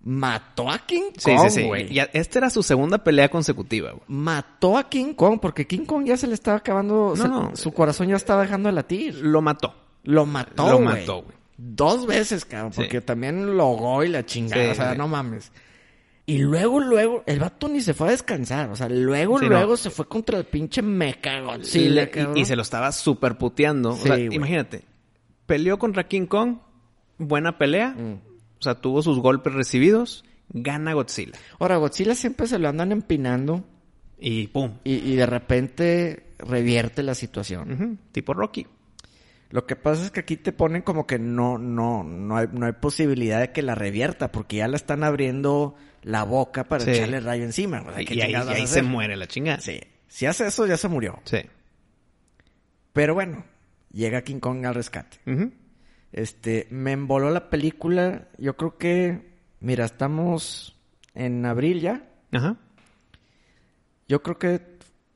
mató a King Sí, Kong, sí, sí. güey. Ya, esta era su segunda pelea consecutiva, güey. Mató a King Kong porque King Kong ya se le estaba acabando, No, se- no. su corazón ya estaba dejando de latir. Lo mató. Lo mató, Lo mató, güey. Dos veces, cabrón, Sí. porque también lo ahogó y la chingada, Sí, o sea, sí. no mames. Y luego, luego, el vato ni se fue a descansar, o sea, luego, Sí, luego no. se fue contra el pinche mecha Godzilla, y, y se lo estaba super puteando. Sí, o sea, imagínate. Peleó contra King Kong. Buena pelea. Mm. O sea, tuvo sus golpes recibidos. Gana Godzilla. Ahora, Godzilla siempre se lo andan empinando Y pum. y, y de repente revierte la situación. Tipo Rocky. Lo que pasa es que aquí te ponen como que no, no, no hay, no hay posibilidad de que la revierta, porque ya la están abriendo la boca para Sí. echarle rayo encima. O sea, ¿qué y ahí, y ahí se muere la chingada. Sí. Si hace eso, ya se murió. Sí. Pero bueno, llega King Kong al rescate. Ujú. Este, me emboló la película. Yo creo que, mira, estamos en abril ya. Ajá. Yo creo que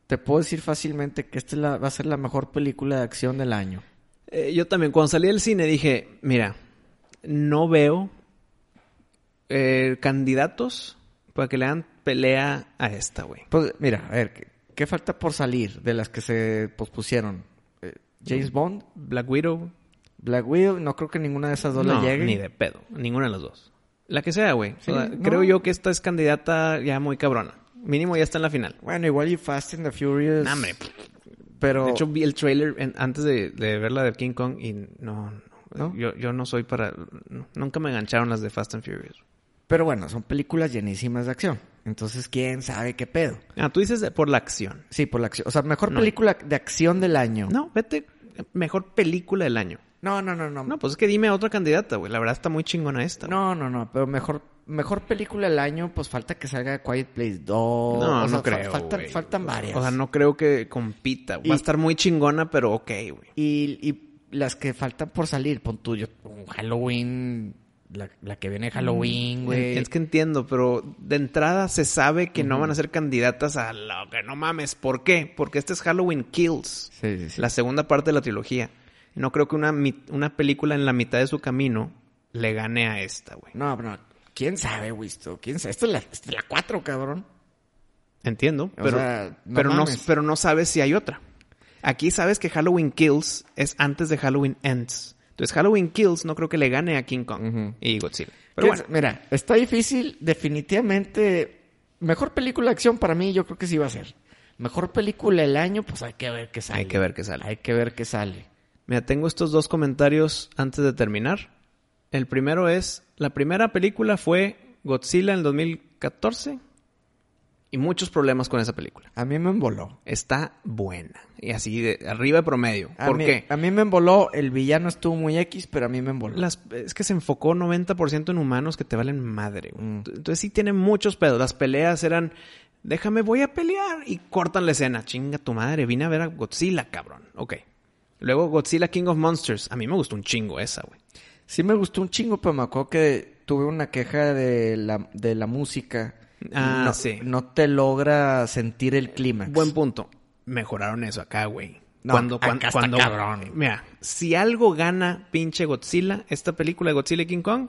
te puedo decir fácilmente que esta es la- va a ser la mejor película de acción del año. Eh, yo también, cuando salí del cine dije, mira, no veo eh, candidatos para que le hagan pelea a esta, güey. Pues mira, a ver, ¿qué, qué falta por salir de las que se pospusieron? Eh, James Bond, Black Widow. Black Widow, no creo que ninguna de esas dos no, le llegue. ni de pedo. Ninguna de las dos. La que sea, güey. Sí, O sea, no. Creo yo que esta es candidata ya muy cabrona. Mínimo ya está en la final. Bueno, igual y Fast and the Furious. Nah, hombre. Pero De hecho, vi el trailer en- antes de, de ver la de King Kong y no... no. Yo, yo no soy para... nunca me engancharon las de Fast and Furious. pero bueno, son películas llenísimas de acción. Entonces, quién sabe qué pedo. Ah, tú dices de- por la acción. Sí, por la acción. O sea, mejor No. película de acción del año. No, vete. Mejor película del año. No, no, no. No, No, pues es que dime otra candidata, güey. La verdad está muy chingona esta. güey. no, no, no, Pero mejor, mejor película del año, pues falta que salga Quiet Place 2. No, O sea, no fa- creo, faltan, güey. faltan varias. O sea, no creo que compita. Va a estar muy chingona, pero ok, güey. Y, y las que faltan por salir, pon tuyo, Halloween, la, la que viene Halloween, güey. Mm, Es que entiendo, pero de entrada se sabe que no van a ser candidatas a lo que no mames. ¿Por qué? Porque este es Halloween Kills, Sí, sí, sí. la segunda parte de la trilogía. No creo que una, una película en la mitad de su camino le gane a esta, güey. No, no, quién sabe, Wisto, quién sabe. Esto es la, esto es la 4, cabrón. Entiendo, O pero, sea, no pero, no, pero no sabes si hay otra. Aquí sabes que Halloween Kills es antes de Halloween Ends. Entonces Halloween Kills no creo que le gane a King Kong y Godzilla. Pero ¿Quién bueno, sa- Mira, está difícil, definitivamente. Mejor película de acción para mí, yo creo que sí va a ser. Mejor película del año, pues hay que ver qué sale. hay que ver qué sale. Hay que ver qué sale. Mira, tengo estos dos comentarios antes de terminar. El primero es, la primera película fue Godzilla en el 2014 y muchos problemas con esa película. A mí me emboló. Está buena y así de arriba de promedio. A ¿Por mí- qué? A mí me emboló. El villano estuvo muy X, pero a mí me emboló. Las, es que se enfocó 90% en humanos que te valen madre. Mm. Entonces sí tiene muchos pedos. Las peleas eran, déjame, voy a pelear. Y cortan la escena. Chinga tu madre, vine a ver a Godzilla, cabrón. Ok. Luego Godzilla King of Monsters. A mí me gustó un chingo esa, güey. Sí me gustó un chingo, pero me acuerdo que tuve una queja de la, de la música. Ah, no, sí. No te logra sentir el clímax. Buen punto. Mejoraron eso acá, güey. No, cuando, acá cuan- está cuando, cabrón. Mira, si algo gana pinche Godzilla, esta película de Godzilla y King Kong,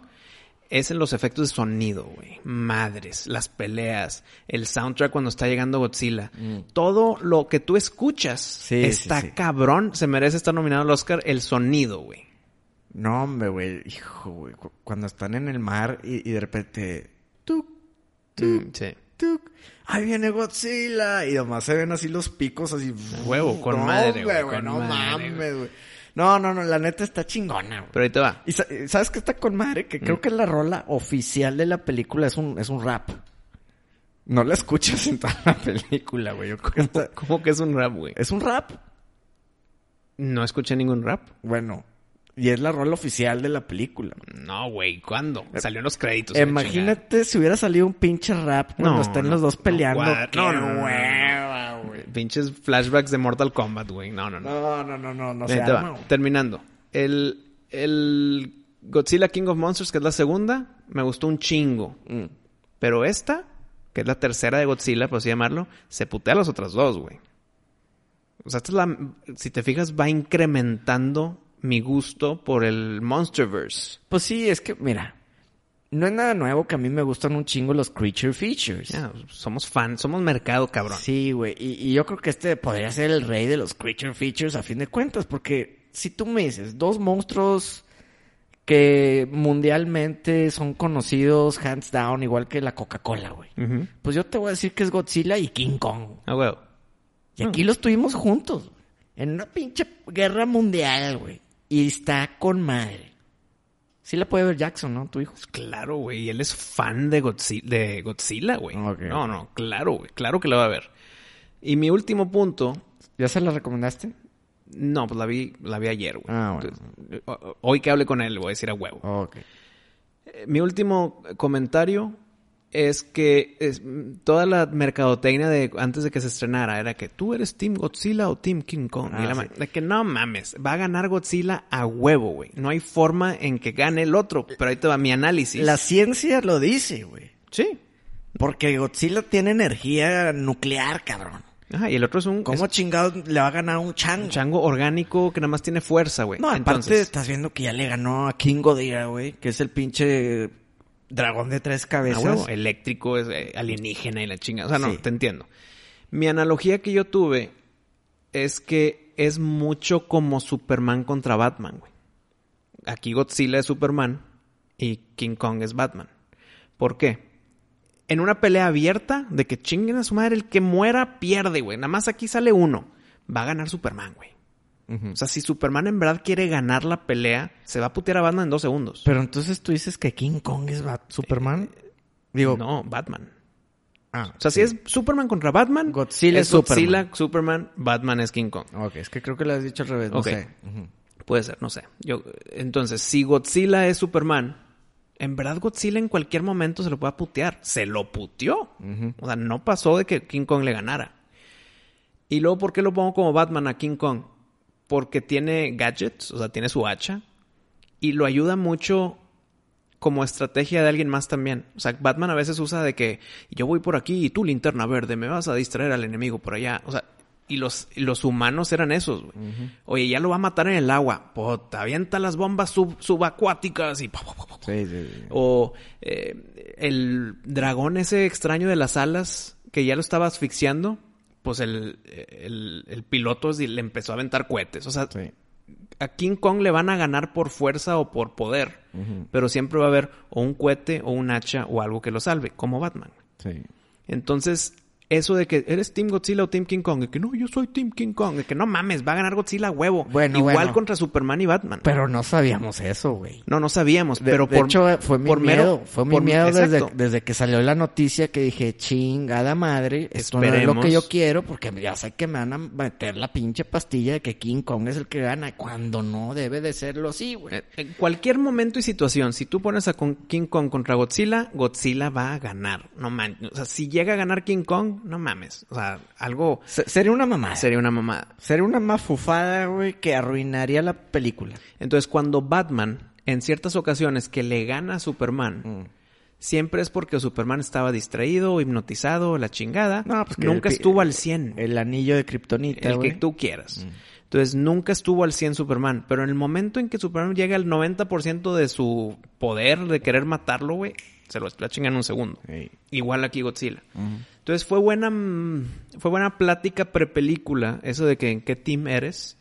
es en los efectos de sonido, güey. Madres, las peleas, el soundtrack cuando está llegando Godzilla. Todo lo que tú escuchas Sí, está sí, sí. cabrón. Se merece estar nominado al Oscar el sonido, güey. No, hombre, güey. Hijo, güey. cu- Cuando están en el mar y, y de repente... Tuc, tuc, Mm, sí. tuc. Ahí viene Godzilla. Y nomás se ven así los picos así... Huevo, con no, madre, güey, No madre, mames, güey. No, no, no. La neta está chingona, güey. Pero ahí te va. ¿Y sa- sabes qué está con madre? Que Mm. creo que la rola oficial de la película es un, es un rap. No la escuchas en toda la película, güey. ¿Cómo que es un rap, güey? Es un rap. No escuché ningún rap. Bueno. Y es la rola oficial de la película. No, güey. ¿Cuándo? Salió en los créditos. Eh. Imagínate si hubiera salido un pinche rap cuando No, están los dos peleando. guau, ¡Qué no, no, no, no. hueva, güey! Pinches flashbacks de Mortal Kombat, güey. No, no, no. No, no, no, no, se arma. Terminando. El, El Godzilla King of Monsters, que es la segunda, me gustó un chingo. Mm. Pero esta, que es la tercera de Godzilla, por así llamarlo, se putea a las otras dos, güey. O sea, esta es la... Si te fijas, va incrementando mi gusto por el Monsterverse. Pues sí, es que, mira, no es nada nuevo que a mí me gustan un chingo los creature features. Ya, somos fans, somos mercado, cabrón. Sí, güey. Y, y yo creo que este podría ser el rey de los creature features a fin de cuentas. Porque si tú me dices, dos monstruos que mundialmente son conocidos hands down, igual que la Coca-Cola, güey. Pues yo te voy a decir que es Godzilla y King Kong. Ah, huevo. Y aquí los tuvimos juntos. güey. En una pinche guerra mundial, güey. Y está con madre. Sí la puede ver Jackson, ¿no? Tu hijo. Claro, güey. Él es fan de Godzilla, de Godzilla güey. No, no, claro, güey. Claro que la va a ver. Y mi último punto... ¿Ya se la recomendaste? No, pues la vi, la vi ayer, güey. Ah, bueno. Entonces, Hoy que hable con él, voy a decir a huevo. Ok. Eh, Mi último comentario es que es- toda la mercadotecnia de antes de que se estrenara era que tú eres Team Godzilla o Team King Kong. Ah, y la sí. de que no mames, va a ganar Godzilla a huevo, güey. No hay forma en que gane el otro. Pero ahí te va mi análisis. La ciencia lo dice, güey. Sí. Porque Godzilla tiene energía nuclear, cabrón. Ajá, y el otro es un, ¿Cómo es chingados le va a ganar un un chango? chango orgánico que nada más tiene fuerza, güey. No, aparte Entonces, estás viendo que ya le ganó a King Ghidorah, güey, que es el pinche dragón de tres a cabezas. eléctrico, es eh, alienígena y la chinga. O sea, no, Sí. te entiendo. Mi analogía que yo tuve es que es mucho como Superman contra Batman, güey. Aquí Godzilla es Superman y King Kong es Batman. ¿Por qué? En una pelea abierta de que chinguen a su madre, el que muera pierde, güey. Nada más aquí sale uno. Va a ganar Superman, güey. O sea, si Superman en verdad quiere ganar la pelea, se va a putear a Batman en dos segundos. Pero entonces tú dices que King Kong es Bat- Superman. Digo, no, Batman. ah, O sea, si es Superman contra Batman, Godzilla es Superman. Godzilla, Superman, Batman es King Kong. Ok, es que creo que lo has dicho al revés, no Ok. sé. Ujú. Puede ser, no sé. Yo, entonces, si Godzilla es Superman, en verdad Godzilla en cualquier momento se lo puede putear. Se lo puteó. O sea, no pasó de que King Kong le ganara. Y luego, ¿por qué lo pongo como Batman a King Kong? Porque tiene gadgets, o sea, tiene su hacha. Y lo ayuda mucho como estrategia de alguien más también. O sea, Batman a veces usa de que yo voy por aquí y tú linterna verde, me vas a distraer al enemigo por allá. O sea, y los, los humanos eran esos, güey. Oye, ya lo va a matar en el agua. Puta, avienta las bombas sub- subacuáticas y... Sí, sí, sí. O eh, el dragón ese extraño de las alas que ya lo estaba asfixiando, pues el, el, el piloto le empezó a aventar cohetes. O sea, Sí. a King Kong le van a ganar por fuerza o por poder, pero siempre va a haber o un cohete o un hacha o algo que lo salve, como Batman. Sí. Entonces, eso de que eres Team Godzilla o Team King Kong, de que no, yo soy Team King Kong, de que no mames, va a ganar Godzilla huevo. Bueno, Igual bueno. contra Superman y Batman. Pero no sabíamos eso, güey. no, no sabíamos, De, pero de por hecho, fue mi por miedo. mero- fue mi por- miedo desde, desde que salió la noticia que dije, chingada madre, esto no es lo que yo quiero, porque ya sé que me van a meter la pinche pastilla de que King Kong es el que gana, cuando no debe de serlo así, güey. Eh, En cualquier momento y situación, si tú pones a King Kong contra Godzilla, Godzilla va a ganar. No man, o sea, si llega a ganar King Kong, no mames. O sea, algo Se- sería una mamada. sería una mamada. Sería una mafufada, güey, que arruinaría la película. Entonces, cuando Batman, en ciertas ocasiones que le gana a Superman, Mm. siempre es porque Superman estaba distraído, hipnotizado, la chingada. No, pues que nunca el estuvo al 100. El anillo de Kryptonita, el que tú quieras. Entonces, nunca estuvo al 100 Superman. Pero en el momento en que Superman llega al 90% de su poder de querer matarlo, güey, se lo la chinga en un segundo. Igual aquí Godzilla. Entonces, fue buena, mm, fue buena plática prepelícula, eso de que en qué team eres.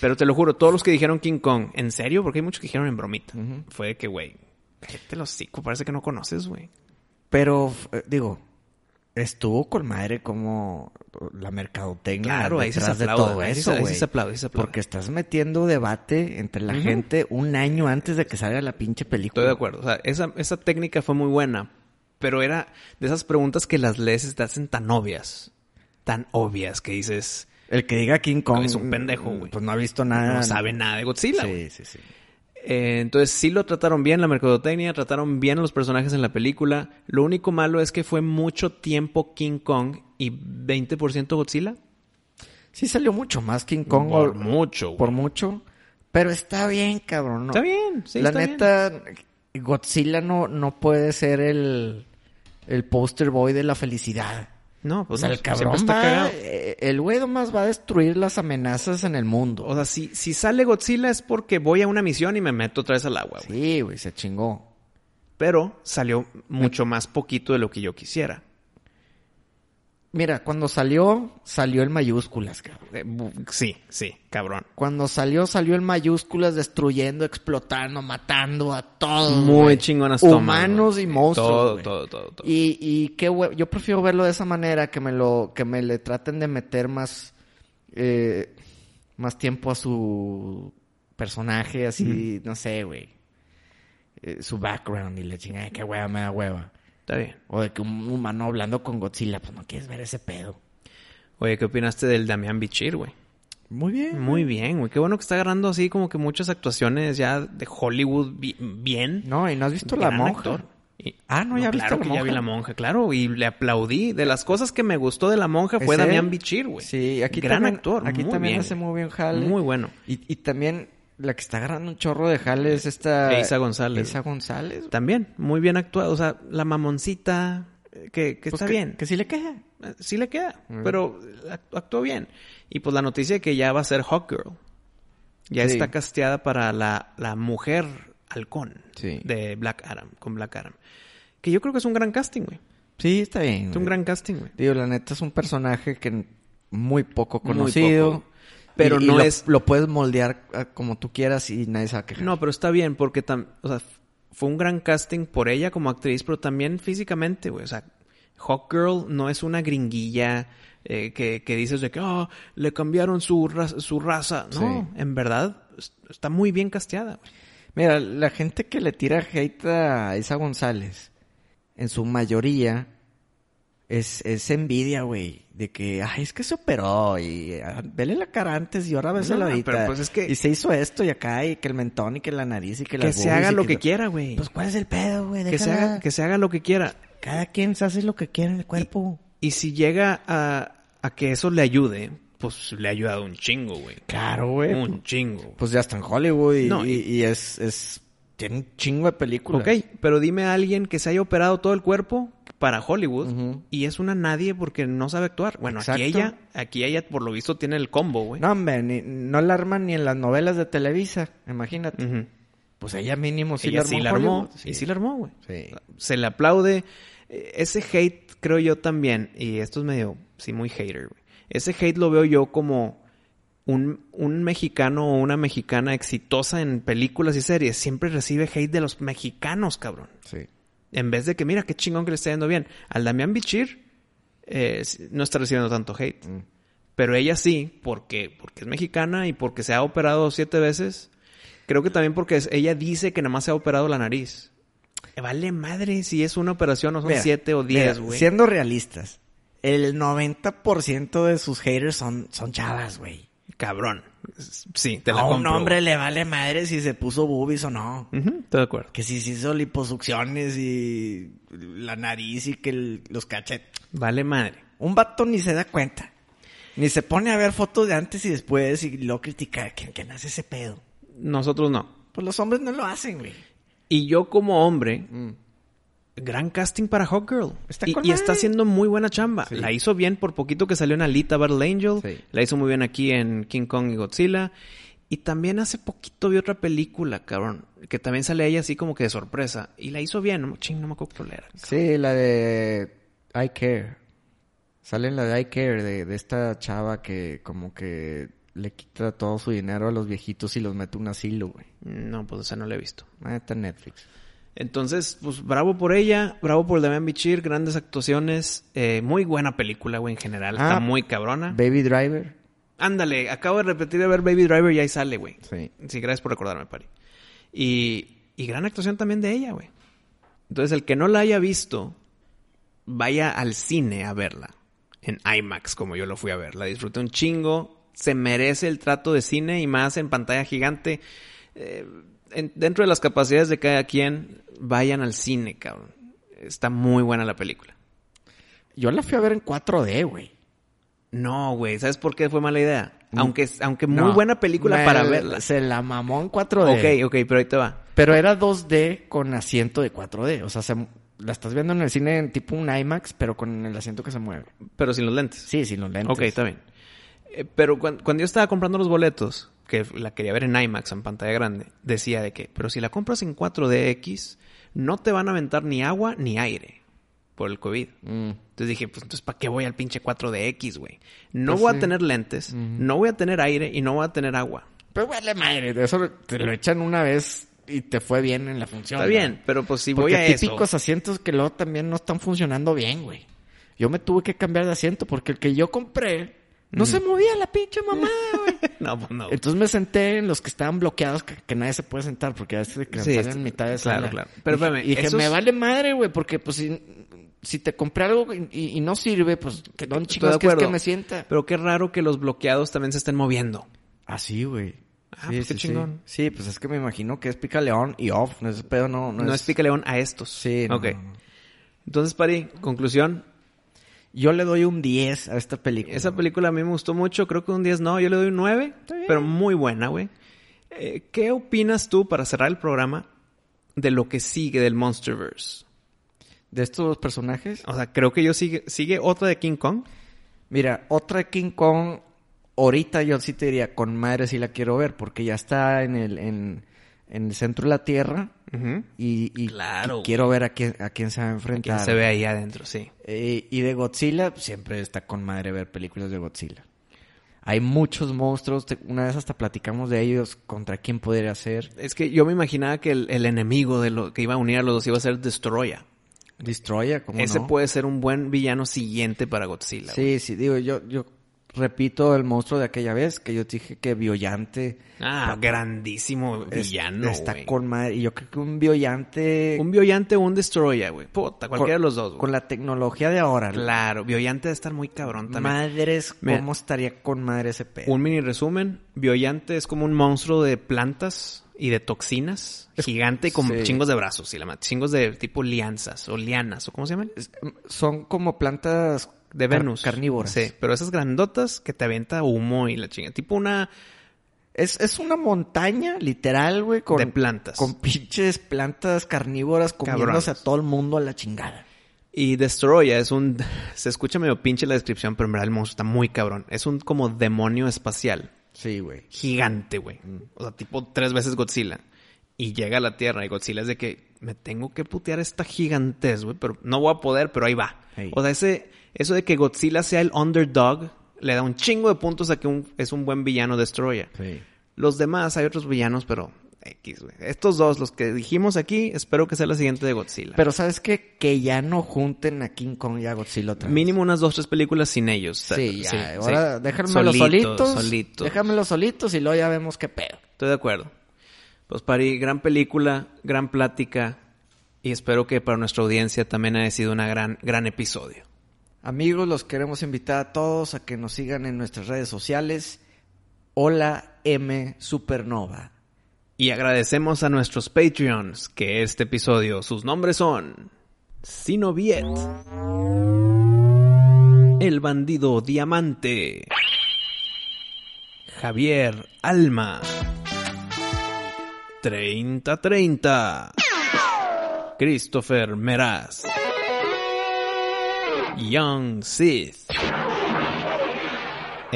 Pero te lo juro, todos los que dijeron King Kong, ¿en serio? Porque hay muchos que dijeron en bromita. Fue de que, güey, cállate los hocico, parece que no conoces, güey. Pero, eh, digo, estuvo con madre como la mercadotecnia Claro, ahí se de todo ahí eso, güey. Porque estás metiendo debate entre la gente un año antes de que salga la pinche película. Estoy de acuerdo. O sea, esa, esa técnica fue muy buena. Pero era de esas preguntas que las lees te hacen tan obvias. Tan obvias que dices, El que diga King Kong Es un pendejo, güey. Pues no ha visto nada. no sabe nada de Godzilla. Sí, sí, sí. Eh, entonces sí lo trataron bien, la mercadotecnia, trataron bien a los personajes en la película. Lo único malo es que fue mucho tiempo King Kong y 20% Godzilla. Sí salió mucho más King Kong. Por o- mucho, güey. Por mucho. Pero está bien, cabrón. ¿no? Está bien, sí, La está bien. neta, Godzilla no, no puede ser el, el poster boy de la felicidad. No, O pues sea, no, el cabrón está va, cagado. eh, el güey nomás va a destruir las amenazas en el mundo. O sea, si, si sale Godzilla es porque voy a una misión y me meto otra vez al agua, sí, güey, se chingó. Pero salió mucho más poquito de lo que yo quisiera. Mira, cuando salió, salió en mayúsculas, cabrón. Eh, sí, sí, cabrón. Cuando salió, salió en mayúsculas, destruyendo, explotando, matando a todos. Muy chingonas Humanos y monstruos. Todo, todo, todo, todo. Y, y qué hue- yo prefiero verlo de esa manera, que me lo, que me le traten de meter más, eh, más tiempo a su personaje, así, no sé, güey. Eh, su background y le chingada, qué hueva me da hueva. Está bien. O de que un humano hablando con Godzilla, pues no quieres ver ese pedo. Oye, ¿qué opinaste del Damián Bichir, güey? Muy bien. Muy bien, güey. Qué bueno que está agarrando así como que muchas actuaciones ya de Hollywood bi- bien. No, y no has visto la monja. actor. Y- Ah, no, ya viste claro La que ya vi Monja. la monja, claro. Y le aplaudí. De las cosas que me gustó de la monja fue Damián Bichir, güey. Sí, aquí Gran también, actor. Aquí muy también bien, hace muy bien jale. Muy bueno. Y, y también la que está agarrando un chorro de jale es esta... Eisa González. Eisa González. También, muy bien actuado. O sea, la mamoncita, eh, que, que Pues está que- bien. Que sí le queda. Eh, Sí le queda, Mm. pero act- actuó bien. Y pues la noticia de que ya va a ser Hawkgirl. Ya Sí. está casteada para la, la mujer halcón Sí. de Black Adam, con Black Adam. Que yo creo que es un gran casting, güey. Sí, está bien. Es un gran casting, güey. Digo, la neta es un personaje que muy poco Muy conocido. poco. Pero Y- y no lo, es- Lo puedes moldear ah, como tú quieras y nadie se va a quejar. No, pero está bien porque tam- o sea, fue un gran casting por ella como actriz, pero también físicamente, güey. O sea, Hawkgirl no es una gringuilla eh, que, que dices de que "Ah, le cambiaron su, ra- su raza. No, en verdad es- está muy bien casteada, güey. Mira, la gente que le tira hate a Isa González, en su mayoría, es, es envidia, güey. De que, ay, es que se operó y ah, vele la cara antes y ahora vésela No, ahorita. pero pues es que- Y se hizo esto y acá y que el mentón y que la nariz y que Que las se haga lo que quiera, güey. Pues, ¿cuál es el pedo, güey? que, se haga, que se haga lo que quiera. Cada quien se hace lo que quiere en el cuerpo. Y si llega a, a que eso le ayude, pues le ha ayudado un chingo, güey. Claro, güey. Un chingo. Pues ya está en Hollywood y, No, y es, es... Tiene un chingo de películas. Ok, pero dime a alguien que se haya operado todo el cuerpo para Hollywood y es una nadie porque no sabe actuar. Bueno, Exacto. aquí ella, aquí ella por lo visto tiene el combo, güey. No, hombre, ni- no la arman ni en las novelas de Televisa, imagínate. Pues ella mínimo sí ella la armó. sí la armó. Y sí la armó, güey. Sí. Se le aplaude. Eh, Ese hate, creo yo también, y esto es medio, sí, muy hater, güey. Ese hate lo veo yo como un, un mexicano o una mexicana exitosa en películas y series. Siempre recibe hate de los mexicanos, cabrón. Sí. En vez de que, mira, qué chingón que le está yendo bien. Al Damián Bichir eh, no está recibiendo tanto hate. Mm. Pero ella sí, porque, porque es mexicana y porque se ha operado siete veces. Creo que también porque ella dice que nada más se ha operado la nariz. Me Vale madre si es una operación o son Mira, siete o diez, güey. Siendo realistas, el 90% de sus haters son, son chavas, güey. Cabrón. Sí, te la A un compro. hombre le vale madre si se puso boobies o no. Estoy de acuerdo. Que si se hizo liposucciones y la nariz y que el- los cachetes. Vale madre. Un vato ni se da cuenta. Ni se pone a ver fotos de antes y después y lo critica. ¿Quién, quién hace ese pedo? Nosotros no. Pues los hombres no lo hacen, güey. Y yo como hombre, gran casting para Hawkgirl. Está y, está haciendo muy buena chamba. Sí. La hizo bien por poquito que salió en Alita Battle Angel. Sí. La hizo muy bien aquí en King Kong y Godzilla. Y también hace poquito vi otra película, cabrón. Que también sale ella así como que de sorpresa. Y la hizo bien. No, ching, no me acuerdo cuál era. Sí, la de I Care. Sale en la de I Care, de, de esta chava que como que le quita todo su dinero a los viejitos y los mete a un asilo, güey. No, pues esa no la he visto. Ah, está en Netflix. Entonces, pues bravo por ella, bravo por Damian Bichir, grandes actuaciones, eh, muy buena película, güey, en general, Ah, está muy cabrona. Baby Driver. Ándale, acabo de repetir de ver Baby Driver y ahí sale, güey. Sí. Sí, gracias por recordarme, Pari. Y, y gran actuación también de ella, güey. Entonces, el que no la haya visto, vaya al cine a verla. En IMAX, como yo lo fui a ver. La disfruté un chingo. Se merece el trato de cine y más en pantalla gigante. Eh, en- dentro de las capacidades de cada quien, vayan al cine, cabrón. Está muy buena la película. Yo la fui a ver en 4D, güey. No, güey. ¿Sabes por qué fue mala idea? Aunque, aunque muy No. buena película para verla. Se la mamó en 4D. Ok, ok, pero ahí te va. Pero era 2D con asiento de 4D. O sea, se- la estás viendo en el cine en tipo un IMAX, pero con el asiento que se mueve. Pero sin los lentes. Sí, sin los lentes. Ok, está bien. Eh, pero cuan- cuando, yo estaba comprando los boletos, que la quería ver en IMAX, en pantalla grande, decía de que, pero si la compras en 4DX, no te van a aventar ni agua ni aire por el COVID. Mm. Entonces dije, pues entonces, ¿para qué voy al pinche 4DX, güey? No Pues voy sí. a tener lentes, no voy a tener aire y no voy a tener agua. Pero vale madre, de eso te lo echan una vez y te fue bien en la función. Está güey. bien, pero pues si Porque voy a eso... típicos asientos que luego también no están funcionando bien, güey. Yo me tuve que cambiar de asiento porque el que yo compré no se movía la pinche mamá, güey. *laughs* No, pues no. Entonces me senté en los que estaban bloqueados, que, que nadie se puede sentar porque a veces que Sí, es- en mitad de claro, sala. claro. Pero Y dije- espérame, y dije, esos- me vale madre, güey, porque pues si, si te compré algo y, no sirve, pues que de chingados que acuerdo. me sienta. Pero qué raro que los bloqueados también se estén moviendo. Así, güey. Ah, pues qué chingón. Sí. Sí, pues es que me imagino que es pica león y off. No es pedo, no, no, No, es pica león a estos. Sí, no, Ok. no, no. Entonces, Pari, conclusión. Yo le doy un 10 a esta película. Esa película a mí me gustó mucho. Creo que un 10 no. Yo le doy un 9. bien. Pero muy buena, güey. Eh, ¿Qué opinas tú, para cerrar el programa, de lo que sigue del Monsterverse? De estos dos personajes. O sea, creo que yo sigue, sigue otra de King Kong. Mira, otra de King Kong, ahorita yo sí te diría, con madre sí la quiero ver, porque ya está en el, en, en el centro de la Tierra y, y- Claro, y quiero ver a quién, a quién se va a enfrentar. Quien se ve ahí adentro, sí. Eh, y de Godzilla, siempre está con madre ver películas de Godzilla. Hay muchos monstruos, una vez hasta platicamos de ellos, contra quién podría ser. Es que yo me imaginaba que el, el enemigo de lo que iba a unir a los dos iba a ser Destroya. Destroya, como Ese no? puede ser un buen villano siguiente para Godzilla. Sí, sí, digo, yo, yo repito el monstruo de aquella vez que yo dije que Biollante Ah, grandísimo es- villano, está con madre. Y yo creo que un Biollante Un Biollante o un Destroya, güey. Puta, cualquiera de los dos, güey. con la tecnología de ahora. Claro, Biollante debe estar muy cabrón también. Madres, Mira. ¿cómo estaría con madre ese pedo? Un mini resumen. Biollante es como un monstruo de plantas y de toxinas. Gigante y con sí. chingos de brazos. Y la chingos de tipo lianzas o lianas. ¿O cómo se llaman? Es- Son como plantas De car- Venus. carnívoras. Sí, pero esas grandotas que te avienta humo y la chinga. Tipo una Es, es una montaña, literal, güey, con, de plantas. con pinches plantas carnívoras comiéndose Cabrones. a todo el mundo a la chingada. Y Destroya es un... *laughs* Se escucha medio pinche la descripción, pero en verdad el monstruo está muy cabrón. Es un como demonio espacial. Sí, güey. Gigante, güey. O sea, tipo tres veces Godzilla. Y llega a la Tierra y Godzilla es de que me tengo que putear esta gigantez, güey. Pero no voy a poder, pero ahí va. Hey. O sea, ese, eso de que Godzilla sea el underdog le da un chingo de puntos a que un- es un buen villano Destroya. Sí. Los demás, hay otros villanos, pero X, güey. Estos dos, los que dijimos aquí, espero que sea la siguiente de Godzilla. Pero ¿sabes qué? Que ya no junten a King Kong y a Godzilla otra vez. Mínimo unas dos, tres películas sin ellos. Sí, ya. Sí, ahora sí. déjamelo Solitos, solitos. solitos. Déjamelos solitos y luego ya vemos qué pedo. Estoy de acuerdo. Pues Pari, gran película, gran plática y espero que para nuestra audiencia también haya sido una gran, gran episodio. Amigos, los queremos invitar a todos a que nos sigan en nuestras redes sociales. Hola M Supernova. Y agradecemos a nuestros Patreons que este episodio, sus nombres son Sinoviet, El Bandido Diamante, Javier Alma, 3030, Christopher Meraz, Young Sith,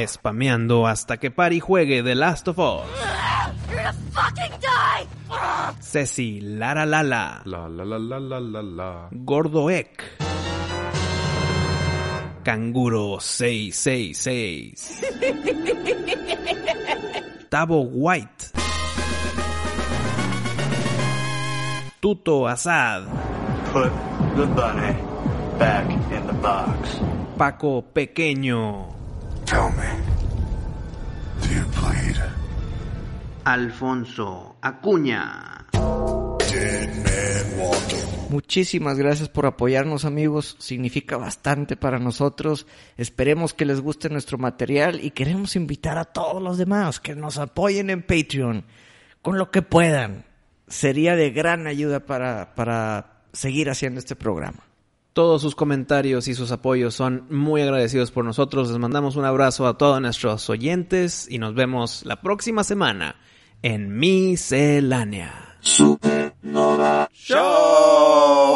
Spameando hasta que Pari juegue The Last of Us. Ceci Lara Lala. La la la la la la la. Gordo Ek. Canguro 666. *laughs* Tabo White. Tuto Asad. Put the bunny back box. Paco Pequeño. Tell me. Do you bleed? Alfonso Acuña. Dead man walking. Muchísimas gracias por apoyarnos amigos, significa bastante para nosotros. Esperemos que les guste nuestro material y queremos invitar a todos los demás que nos apoyen en Patreon con lo que puedan. Sería de gran ayuda para, para seguir haciendo este programa. Todos sus comentarios y sus apoyos son muy agradecidos por nosotros. Les mandamos un abrazo a todos nuestros oyentes y nos vemos la próxima semana en Miscelánea. Supernova. ¡Show!